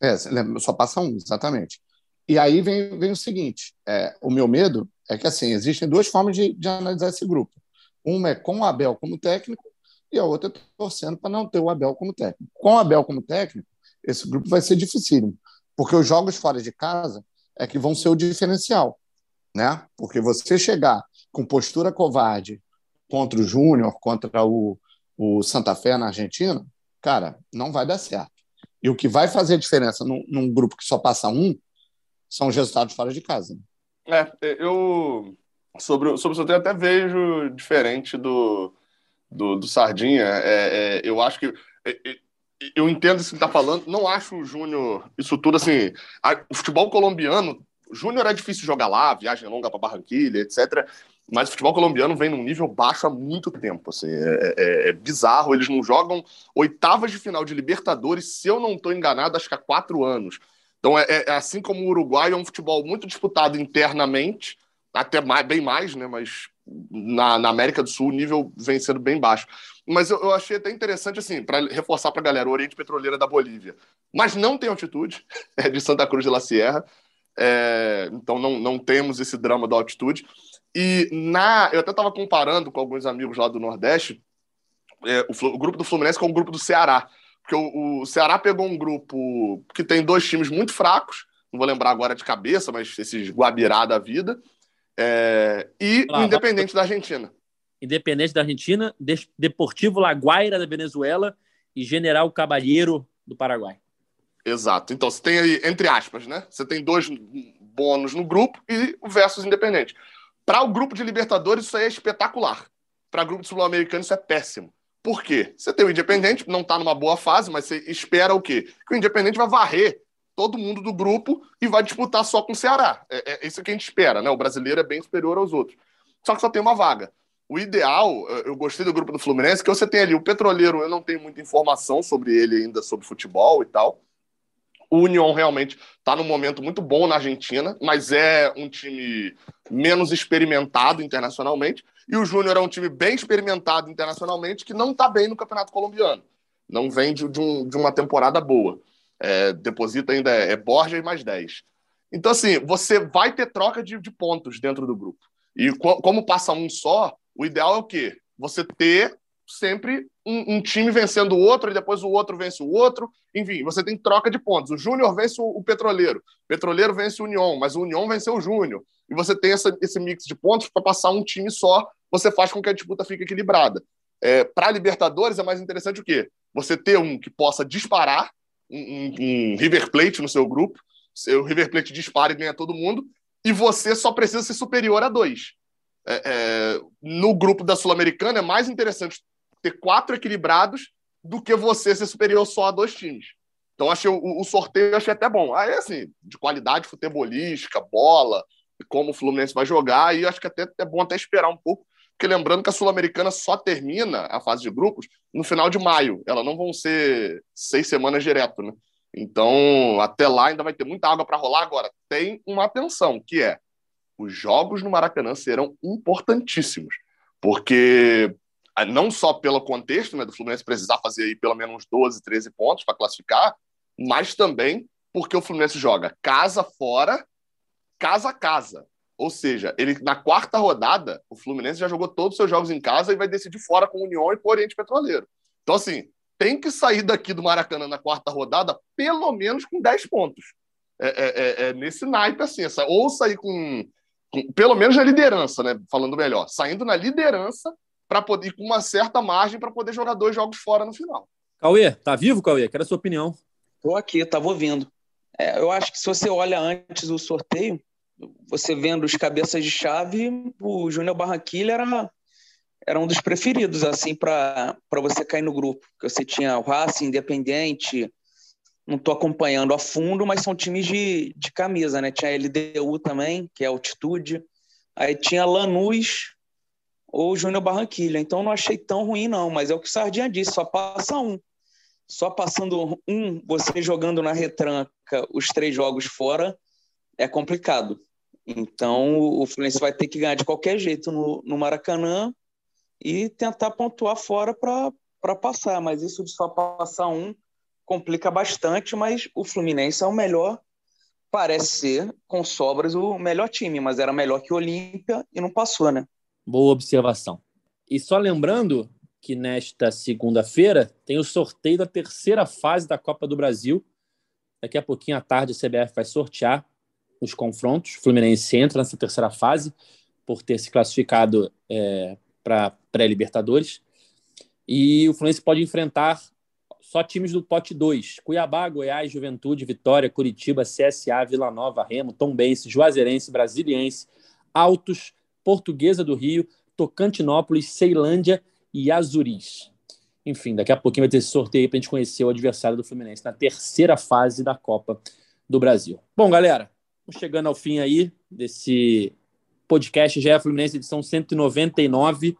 passa... É, só passa um, exatamente. e aí vem, vem o seguinte: é, o meu medo é que assim existem duas formas de, de analisar esse grupo. Uma é com o Abel como técnico e a outra torcendo para não ter o Abel como técnico. Com o Abel como técnico, esse grupo vai ser dificílimo, porque os jogos fora de casa é que vão ser o diferencial, né? Porque você chegar com postura covarde contra o Júnior, contra o, o Santa Fé na Argentina, cara, não vai dar certo. E o que vai fazer diferença num, num grupo que só passa um são os resultados fora de casa. É, eu sobre, sobre o sorteio até vejo diferente do, do, do Sardinha. É, é, eu acho que. É, é eu entendo isso que está falando. Não acho o Júnior isso tudo assim. A, o futebol colombiano, Júnior é difícil jogar lá, viagem longa para Barranquilha, etc. Mas o futebol colombiano vem num nível baixo há muito tempo. Assim, é, é, é bizarro. Eles não jogam oitavas de final de Libertadores, se eu não estou enganado, acho que há quatro anos. Então, é, é, assim como o Uruguai, é um futebol muito disputado internamente, até mais, bem mais, né? Mas na, na, América do Sul o nível vem sendo bem baixo. Mas eu, eu achei até interessante, assim, para reforçar para a galera, o Oriente Petroleira da Bolívia. Mas não tem altitude, é de Santa Cruz de la Sierra. É, então não, não temos esse drama da altitude. E na, eu até estava comparando com alguns amigos lá do Nordeste, é, o, o, grupo do Fluminense com o grupo do Ceará. Porque o, o Ceará pegou um grupo que tem dois times muito fracos, não vou lembrar agora de cabeça, mas esses Guabirá da vida, é, e o Independente da Argentina. Independente da Argentina, Deportivo Laguaira da Venezuela e General Cabalheiro do Paraguai. Exato. Então você tem aí, entre aspas, né? Você tem dois bônus no grupo e o versus independente. Para o grupo de Libertadores, isso aí é espetacular. Para o grupo sul-americano, isso é péssimo. Por quê? Você tem o Independente, não está numa boa fase, mas você espera o quê? Que o Independente vai varrer todo mundo do grupo e vai disputar só com o Ceará. É, é isso que a gente espera, né? O brasileiro é bem superior aos outros. Só que só tem uma vaga. O ideal, eu gostei do grupo do Fluminense, que você tem ali o Petroleiro, eu não tenho muita informação sobre ele ainda, sobre futebol e tal. O União realmente está num momento muito bom na Argentina, mas é um time menos experimentado internacionalmente. E o Júnior é um time bem experimentado internacionalmente que não está bem no Campeonato Colombiano. Não vem de, um, de uma temporada boa. É, deposita ainda é, é Borja e mais 10. Então, assim, você vai ter troca de, de pontos dentro do grupo. E co como passa um só, o ideal é o quê? Você ter sempre um, um, time vencendo o outro e depois o outro vence o outro. Enfim, você tem troca de pontos. O Júnior vence o, o Petroleiro, o Petroleiro vence o União, mas o União venceu o Júnior. E você tem essa, esse mix de pontos para passar um time só, você faz com que a disputa fique equilibrada. É, para Libertadores é mais interessante o quê? Você ter um que possa disparar, um, um, River Plate no seu grupo, o River Plate dispara e ganha todo mundo, e você só precisa ser superior a dois. É, é, no grupo da Sul-Americana é mais interessante ter quatro equilibrados do que você ser superior só a dois times. Então, achei o, o sorteio achei até bom. Aí, assim, de qualidade futebolística, bola, como o Fluminense vai jogar, e acho que até é bom até esperar um pouco, porque lembrando que a Sul-Americana só termina a fase de grupos no final de maio. Elas não vão ser seis semanas direto, né? Então, até lá ainda vai ter muita água para rolar. Agora, tem uma atenção, que é os jogos no Maracanã serão importantíssimos, porque ah, não só pelo contexto né, do Fluminense precisar fazer aí pelo menos 12, 13 pontos para classificar, mas também porque o Fluminense joga casa fora, casa a casa. Ou seja, ele na quarta rodada, o Fluminense já jogou todos os seus jogos em casa e vai decidir fora com o União e com o Oriente Petroleiro. Então, assim, tem que sair daqui do Maracanã na quarta rodada pelo menos com 10 pontos. É, é, é, é nesse naipe, assim, essa, ou sair com, com, pelo menos na liderança, né? Falando melhor, saindo na liderança para poder com uma certa margem para poder jogar dois jogos fora no final. Cauê, tá vivo, Cauê? Quero a sua opinião. Estou aqui, estava ouvindo. É, eu acho que se você olha antes do sorteio, você vendo os cabeças de chave, o Júnior Barranquilla era, era um dos preferidos assim para você cair no grupo. Porque você tinha o Racing, Independente, não estou acompanhando a fundo, mas são times de, de camisa, né? Tinha a LDU também, que é altitude. Aí tinha Lanús, ou Júnior Barranquilha. Então não achei tão ruim, não, mas é o que o Sardinha disse, só passa um. Só passando um, você jogando na retranca os três jogos fora, é complicado. Então o Fluminense vai ter que ganhar de qualquer jeito no, no Maracanã e tentar pontuar fora para passar. Mas isso de só passar um complica bastante, mas o Fluminense é o melhor parece ser, com sobras, o melhor time, mas era melhor que o Olímpia e não passou, né? Boa observação. E só lembrando que nesta segunda-feira tem o sorteio da terceira fase da Copa do Brasil. Daqui a pouquinho à tarde a CBF vai sortear os confrontos. O Fluminense entra nessa terceira fase por ter se classificado é, para pré-Libertadores. E o Fluminense pode enfrentar só times do pote 2: Cuiabá, Goiás, Juventude, Vitória, Curitiba, CSA, Vila Nova, Remo, Tombense, Juazeirense, Brasiliense, Altos, Portuguesa do Rio, Tocantinópolis, Ceilândia e Azuris. Enfim, daqui a pouquinho vai ter esse sorteio para a gente conhecer o adversário do Fluminense na terceira fase da Copa do Brasil. Bom, galera, chegando ao fim aí desse podcast GE Fluminense, edição 199.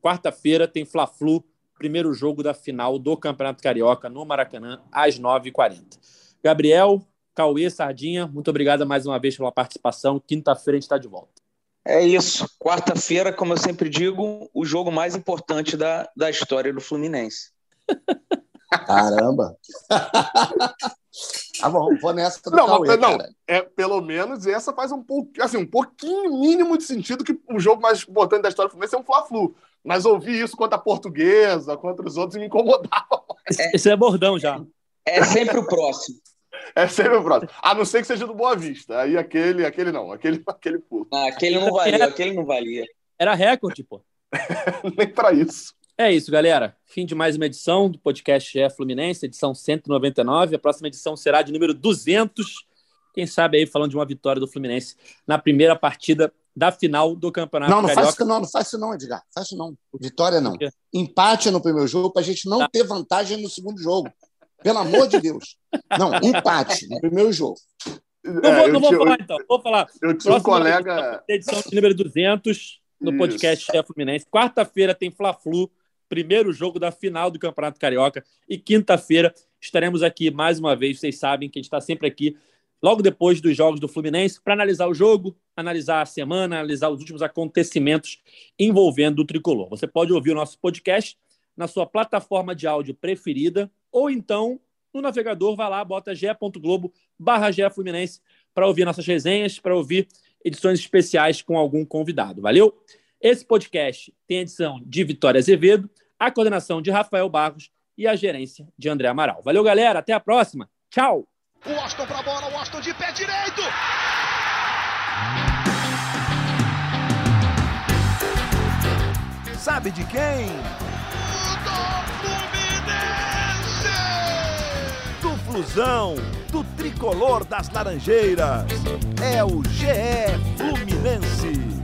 Quarta-feira tem Fla-Flu, primeiro jogo da final do Campeonato Carioca no Maracanã, às 9h40. Gabriel, Cauê, Sardinha, muito obrigado mais uma vez pela participação. Quinta-feira a gente está de volta. É isso. Quarta-feira, como eu sempre digo, o jogo mais importante da, da história do Fluminense. Caramba! Ah, bom, vou nessa do não, Cauê, não, é pelo menos essa faz um pouco, assim, um pouquinho mínimo de sentido que o jogo mais importante da história do Fluminense é um Fla-Flu. Mas ouvir isso contra a Portuguesa, contra os outros me incomodava. É, Esse é bordão já. É sempre o próximo. É sempre o próximo. A não ser que seja do Boa Vista. Aí aquele, aquele não, aquele, aquele pô. Ah, aquele não valia, aquele não valia. Era recorde, pô. Nem para isso. É isso, galera. Fim de mais uma edição do podcast é Fluminense, edição 199. A próxima edição será de número 200. Quem sabe aí falando de uma vitória do Fluminense na primeira partida da final do Campeonato Não, não Carioca. faz isso não, não faz isso não, Edgar. Faz isso não. Vitória não. Empate no primeiro jogo para a gente não tá. ter vantagem no segundo jogo. Pelo amor de Deus. Não, empate no primeiro jogo. Não vou, é, não vou falar, então. Vou falar. Eu tinha um colega. Edição de número 200 no Isso. podcast Chefe Fluminense. Quarta-feira tem Fla-Flu, primeiro jogo da final do Campeonato Carioca. E quinta-feira estaremos aqui mais uma vez. Vocês sabem que a gente está sempre aqui logo depois dos jogos do Fluminense para analisar o jogo, analisar a semana, analisar os últimos acontecimentos envolvendo o tricolor. Você pode ouvir o nosso podcast na sua plataforma de áudio preferida ou então no navegador, vai lá, bota ge.globo barra Fluminense para ouvir nossas resenhas, para ouvir edições especiais com algum convidado. Valeu? Esse podcast tem edição de Vitória Azevedo, a coordenação de Rafael Barros e a gerência de André Amaral. Valeu, galera. Até a próxima. Tchau. O Washington para a bola, o Washington de pé direito. Sabe de quem? Flusão, do tricolor das Laranjeiras. É o GE Fluminense.